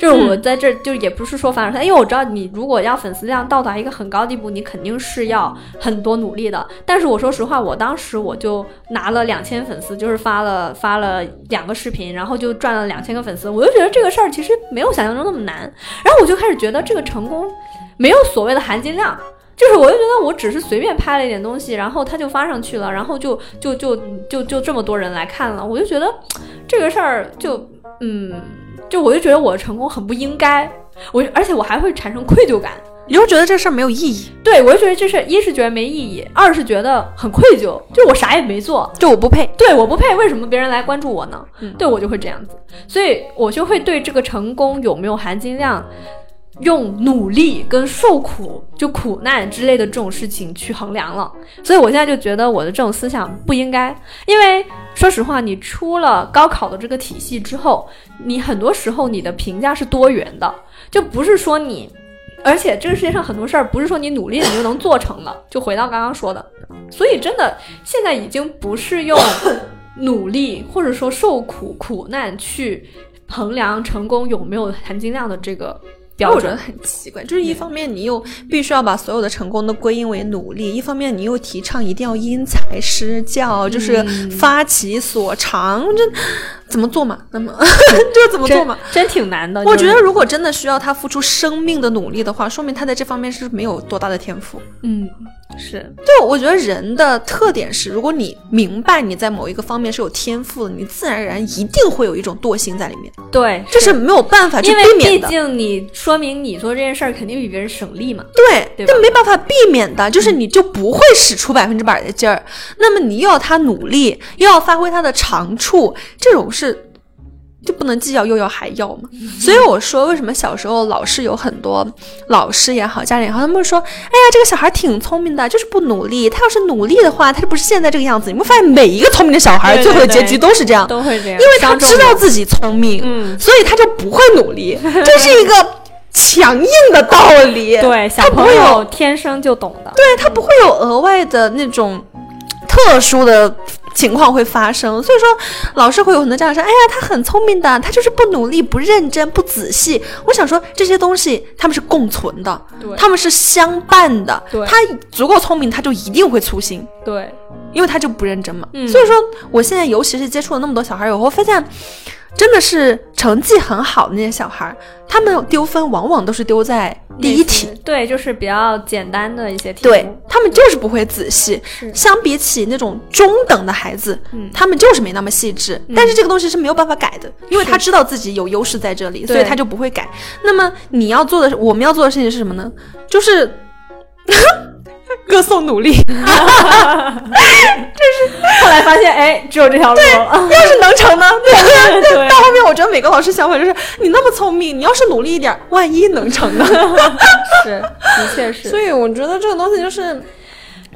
就是我在这，就也不是说反正他，因为我知道你如果要粉丝量到达一个很高地步，你肯定是要很多努力的。但是我说实话，我当时我就拿了两千粉丝，就是发了 发了两个视频，然后就赚了两千个粉丝，我就觉得这个事儿其实没有想象中那么难。然后我就开始觉得这个成功没有所谓的含金量，就是我就觉得我只是随便拍了一点东西，然后他就发上去了，然后就就就就就这么多人来看了，我就觉得这个事儿就嗯。就我就觉得我的成功很不应该，我而且我还会产生愧疚感，你会觉得这事儿没有意义。对我就觉得这事一是觉得没意义，二是觉得很愧疚，就我啥也没做，就我不配，对我不配，为什么别人来关注我呢？对我就会这样子，所以我就会对这个成功有没有含金量。用努力跟受苦，就苦难之类的这种事情去衡量了，所以我现在就觉得我的这种思想不应该，因为说实话，你出了高考的这个体系之后，你很多时候你的评价是多元的，就不是说你，而且这个世界上很多事儿不是说你努力你就能做成的，就回到刚刚说的，所以真的现在已经不是用努力或者说受苦苦难去衡量成功有没有含金量的这个。我觉得很奇怪，就是一方面你又必须要把所有的成功都归因为努力，一方面你又提倡一定要因材施教，就是发其所长，这怎么做嘛？那么 就怎么做嘛？真挺难的。我觉得如果真的需要他付出生命的努力的话，说明他在这方面是没有多大的天赋。嗯。是，对，我觉得人的特点是，如果你明白你在某一个方面是有天赋的，你自然而然一定会有一种惰性在里面。对，这是没有办法去避免的。毕竟你说明你做这件事儿肯定比别人省力嘛。对，这没办法避免的，就是你就不会使出百分之百的劲儿。那么你又要他努力，又要发挥他的长处，这种是。就不能既要又要还要嘛？所以我说，为什么小时候老是有很多老师也好，家长也好，他们说，哎呀，这个小孩挺聪明的，就是不努力。他要是努力的话，他就不是现在这个样子。你会发现，每一个聪明的小孩最后的结局都是这样，都会这样，因为他知道自己聪明，嗯，所以他就不会努力。这是一个强硬的道理。对，小朋友天生就懂的。对他不会有额外的那种特殊的。情况会发生，所以说老师会有很多家长说：“哎呀，他很聪明的，他就是不努力、不认真、不仔细。”我想说，这些东西他们是共存的，他们是相伴的。他足够聪明，他就一定会粗心，对，因为他就不认真嘛。所以说，我现在尤其是接触了那么多小孩以后，发现。真的是成绩很好的那些小孩，他们丢分往往都是丢在第一题，对，就是比较简单的一些题，对他们就是不会仔细。相比起那种中等的孩子，他们就是没那么细致。但是这个东西是没有办法改的，因为他知道自己有优势在这里，所以他就不会改。那么你要做的，我们要做的事情是什么呢？就是。歌颂努力，这是后来发现，哎，只有这条路。对，要是能成呢？对，对到后面我觉得每个老师想法就是，你那么聪明，你要是努力一点，万一能成呢？是，的确是。所以我觉得这个东西就是，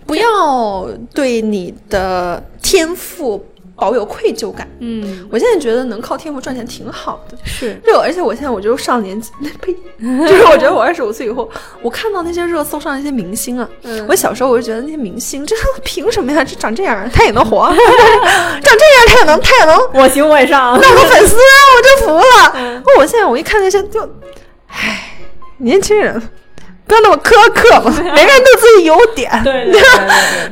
不要对你的天赋。保有愧疚感，嗯，我现在觉得能靠天赋赚钱挺好的，是，对，而且我现在我就上年纪，呸，就是我觉得我二十五岁以后，我看到那些热搜上那些明星啊，我小时候我就觉得那些明星，这凭什么呀？这长这样 他也能火，长这样他也能，他也能，我行我上，那我粉丝我就服了。我现在我一看那些就，唉，年轻人。不要那么苛刻嘛，每个人都有自己优点，对对对，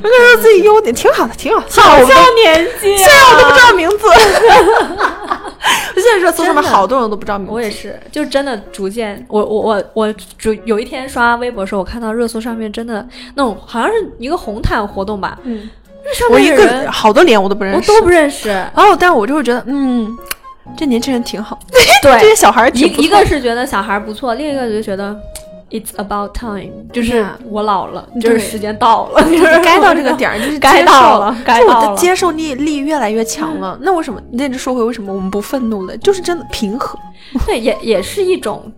每个人都自己优 点，挺好的，挺好。好像年纪，虽然我都不知道名字。现在热搜上面好多人都不知道名字。我也是，就真的逐渐，我我我我主有一天刷微博的时候，我看到热搜上面真的那种好像是一个红毯活动吧，嗯，那上面人好多脸我都不认识，我都不认识。然后，但我就会觉得，嗯，这年轻人挺好，对，这些小孩一一个是觉得小孩不错，另一个就觉得。It's about time，就是我老了，就是时间到了，就是 该到这个点儿，就是 该到了，该到了。我的接受力力越来越强了，那为什么？那这说回为什么我们不愤怒了？就是真的平和，对，也也是一种。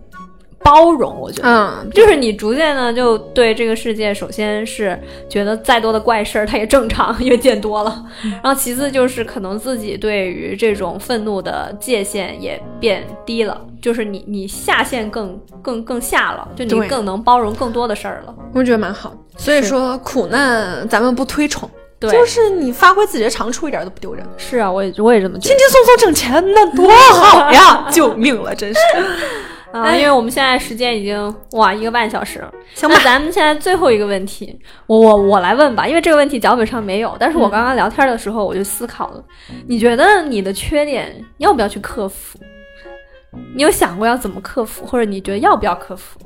包容，我觉得，嗯，就是你逐渐呢，就对这个世界，首先是觉得再多的怪事儿，它也正常，因为见多了。然后其次就是可能自己对于这种愤怒的界限也变低了，就是你你下限更更更下了，就你更能包容更多的事儿了。我觉得蛮好。所以说苦难咱们不推崇，对，就是你发挥自己的长处一点都不丢人。是啊，我也我也这么觉得，轻轻松松挣钱那多好呀！救命了，真是。啊，因为我们现在时间已经哇一个半小时了，行吧？咱们现在最后一个问题，我我我来问吧，因为这个问题脚本上没有，但是我刚刚聊天的时候我就思考了，你觉得你的缺点要不要去克服？你有想过要怎么克服，或者你觉得要不要克服？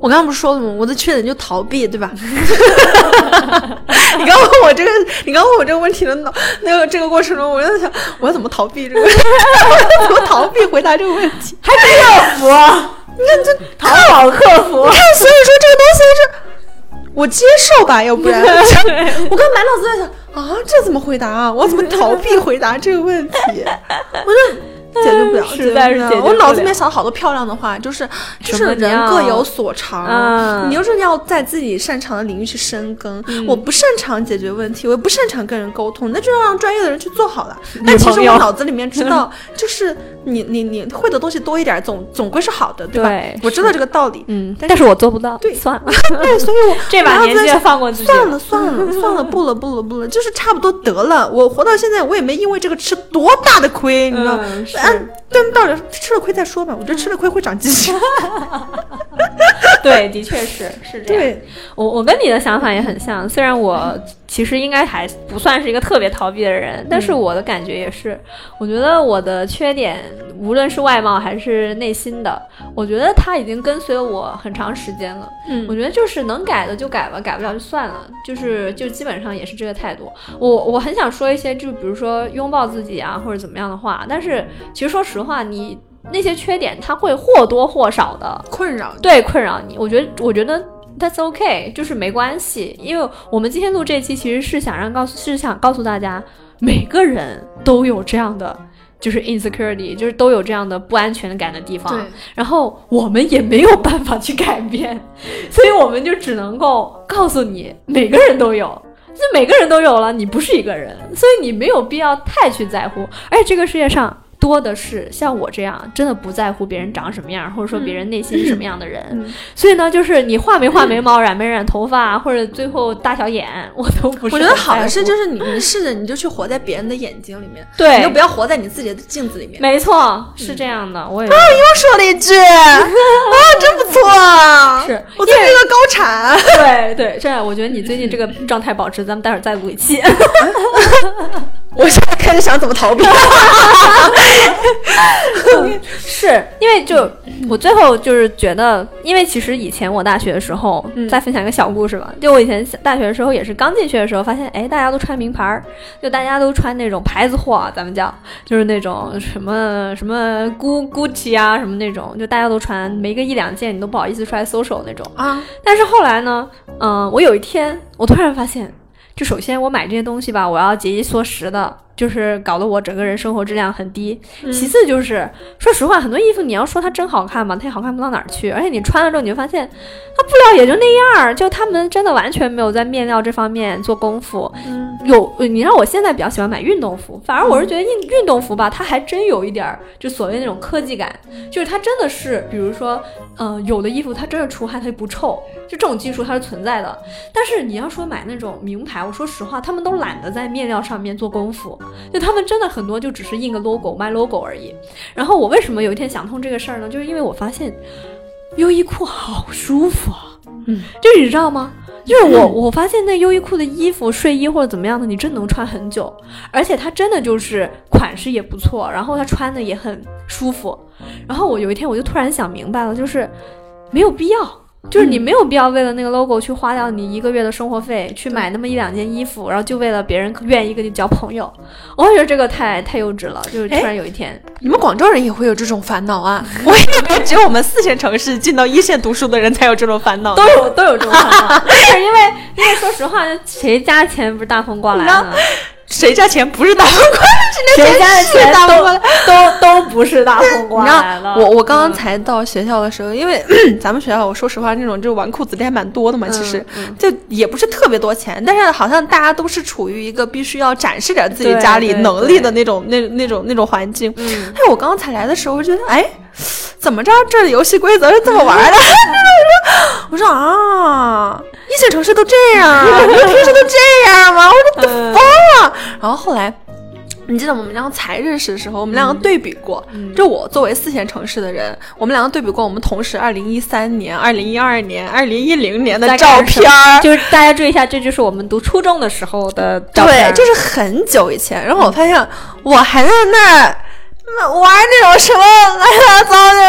我刚刚不是说了吗？我的缺点就逃避，对吧？你刚问我这个，你刚问我这个问题的脑，那个这个过程中，我就在想，我要怎么逃避这个？我怎么逃避回答这个问题？还克服？你看这淘宝客服？你看，所以说这个东西是，我接受吧，要不然我刚满脑子在想啊，这怎么回答啊？我怎么逃避回答这个问题？我就。解决不了，实在是解决不了。我脑子里面想了好多漂亮的话，就是就是人各有所长，你就是要在自己擅长的领域去深耕。我不擅长解决问题，我也不擅长跟人沟通，那就让专业的人去做好了。但其实我脑子里面知道，就是你你你会的东西多一点，总总归是好的，对吧？我知道这个道理，嗯，但是我做不到，对，算了，对，所以我 这把年纪放过自己，算了算了算了，不了不了不了，就是差不多得了。我活到现在，我也没因为这个吃多大的亏，你知道。嗯，但到底吃了亏再说吧。我觉得吃了亏会长记性。对，的确是是这样。我我跟你的想法也很像，虽然我其实应该还不算是一个特别逃避的人，但是我的感觉也是，我觉得我的缺点，无论是外貌还是内心的，我觉得他已经跟随了我很长时间了。嗯，我觉得就是能改的就改吧，改不了就算了，就是就基本上也是这个态度。我我很想说一些，就比如说拥抱自己啊，或者怎么样的话，但是其实说实话，你。那些缺点，它会或多或少的困扰，对困扰你。我觉得，我觉得 that's okay，就是没关系。因为我们今天录这期，其实是想让告诉，是想告诉大家，每个人都有这样的，就是 insecurity，就是都有这样的不安全感的地方。然后我们也没有办法去改变，所以我们就只能够告诉你，每个人都有，就每个人都有了，你不是一个人，所以你没有必要太去在乎。而且这个世界上。多的是像我这样真的不在乎别人长什么样，或者说别人内心是什么样的人。所以呢，就是你画没画眉毛、染没染头发，或者最后大小眼，我都不是。我觉得好的是，就是你你试着你就去活在别人的眼睛里面，对，你就不要活在你自己的镜子里面。没错，是这样的。我也啊，又说了一句 啊，真不错。是我最近一个高产。对对，这样我觉得你最近这个状态保持，咱们待会儿再录一期。我现在开始想怎么逃避，是因为就我最后就是觉得，因为其实以前我大学的时候，再分享一个小故事吧。就我以前大学的时候，也是刚进去的时候，发现哎，大家都穿名牌儿，就大家都穿那种牌子货，咱们叫就是那种什么什么 Gu Gucci 啊，什么那种，就大家都穿，没个一两件你都不好意思出来搜手那种啊。但是后来呢，嗯，我有一天我突然发现。就首先我买这些东西吧，我要节衣缩食的。就是搞得我整个人生活质量很低。其次就是，说实话，很多衣服你要说它真好看吧，它也好看不到哪儿去。而且你穿了之后，你就发现它布料也就那样儿。就他们真的完全没有在面料这方面做功夫。有你让我现在比较喜欢买运动服，反而我是觉得运运动服吧，它还真有一点儿就所谓那种科技感，就是它真的是，比如说，嗯，有的衣服它真的出汗它就不臭，就这种技术它是存在的。但是你要说买那种名牌，我说实话，他们都懒得在面料上面做功夫。就他们真的很多，就只是印个 logo 卖 logo 而已。然后我为什么有一天想通这个事儿呢？就是因为我发现优衣库好舒服啊，嗯，就是你知道吗？就是我我发现那优衣库的衣服、睡衣或者怎么样的，你真能穿很久，而且它真的就是款式也不错，然后它穿的也很舒服。然后我有一天我就突然想明白了，就是没有必要。就是你没有必要为了那个 logo 去花掉你一个月的生活费，去买那么一两件衣服，然后就为了别人愿意跟你交朋友。我觉得这个太太幼稚了。就是突然有一天，你们广州人也会有这种烦恼啊？我以为只有我们四线城市进到一线读书的人才有这种烦恼，都有都有这种烦恼。就是因为因为说实话，谁家钱不是大风刮来的？谁家钱不是大风刮来？谁家的钱都都都不是大风刮来了。我我刚刚才到学校的时候，因为 咱们学校，我说实话，那种就纨绔子弟还蛮多的嘛。其实就也不是特别多钱，但是好像大家都是处于一个必须要展示点自己家里能力的那种那那种那种环境。哎，我刚刚才来的时候，我觉得哎。怎么着？这游戏规则是这么玩的？我说啊，一线城市都这样，平时都这样吗？我说然后后来，你记得我们两个才认识的时候，我们两个对比过。就我作为四线城市的人，我们两个对比过，我们同时二零一三年、二零一二年、二零一零年的照片。就是大家注意一下，这就是我们读初中的时候的照片。对，就是很久以前。然后我发现我还在那。玩那种什么乱七八糟的，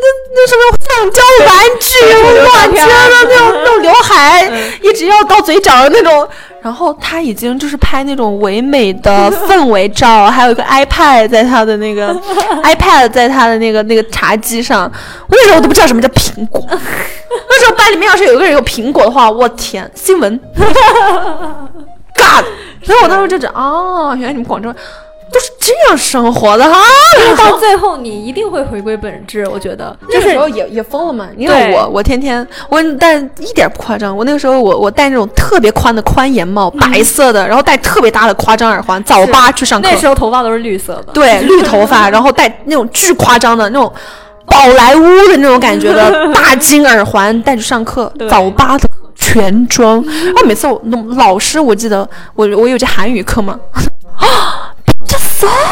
那那什么橡胶玩具，我天呐，那种那种刘海一直要到嘴角的那种。然后他已经就是拍那种唯美的氛围照，还有一个 iPad 在他的那个 iPad 在他的那个那个茶几上。我那时候我都不知道什么叫苹果。那时候班里面要是有一个人有苹果的话，我天，新闻。God！所以我当时就觉得，哦，原来你们广州。都是这样生活的哈，到最后你一定会回归本质。我觉得那个时候也也疯了嘛。因为我我天天我但一点不夸张。我那个时候我我戴那种特别宽的宽檐帽，白色的，然后戴特别大的夸张耳环，早八去上课。那时候头发都是绿色的，对，绿头发，然后戴那种巨夸张的那种宝莱坞的那种感觉的 大金耳环，戴着上课，早八的全妆。啊每次我老师，我记得我我有节韩语课嘛。啊！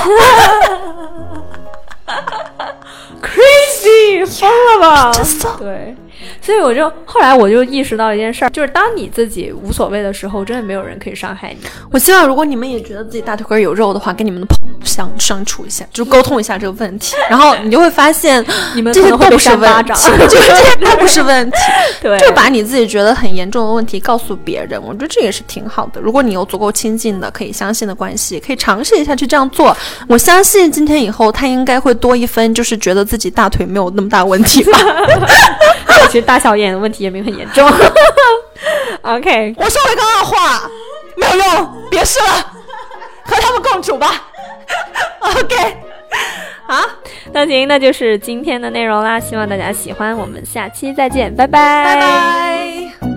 这 啥？Crazy，疯了吧？这啥？对。所以我就后来我就意识到一件事儿，就是当你自己无所谓的时候，真的没有人可以伤害你。我希望如果你们也觉得自己大腿根有肉的话，跟你们的朋友相相处一下，就沟通一下这个问题，然后你就会发现，你们这些都不是问题，就是这些 都不是问题。对，就把你自己觉得很严重的问题告诉别人，我觉得这也是挺好的。如果你有足够亲近的、可以相信的关系，可以尝试一下去这样做。我相信今天以后他应该会多一分，就是觉得自己大腿没有那么大问题吧。其实大小眼的问题也没有很严重。OK，我说了刚刚的话，没有用，别试了，和他们共处吧。OK，好，那行，那就是今天的内容啦。希望大家喜欢，我们下期再见，拜拜，拜拜。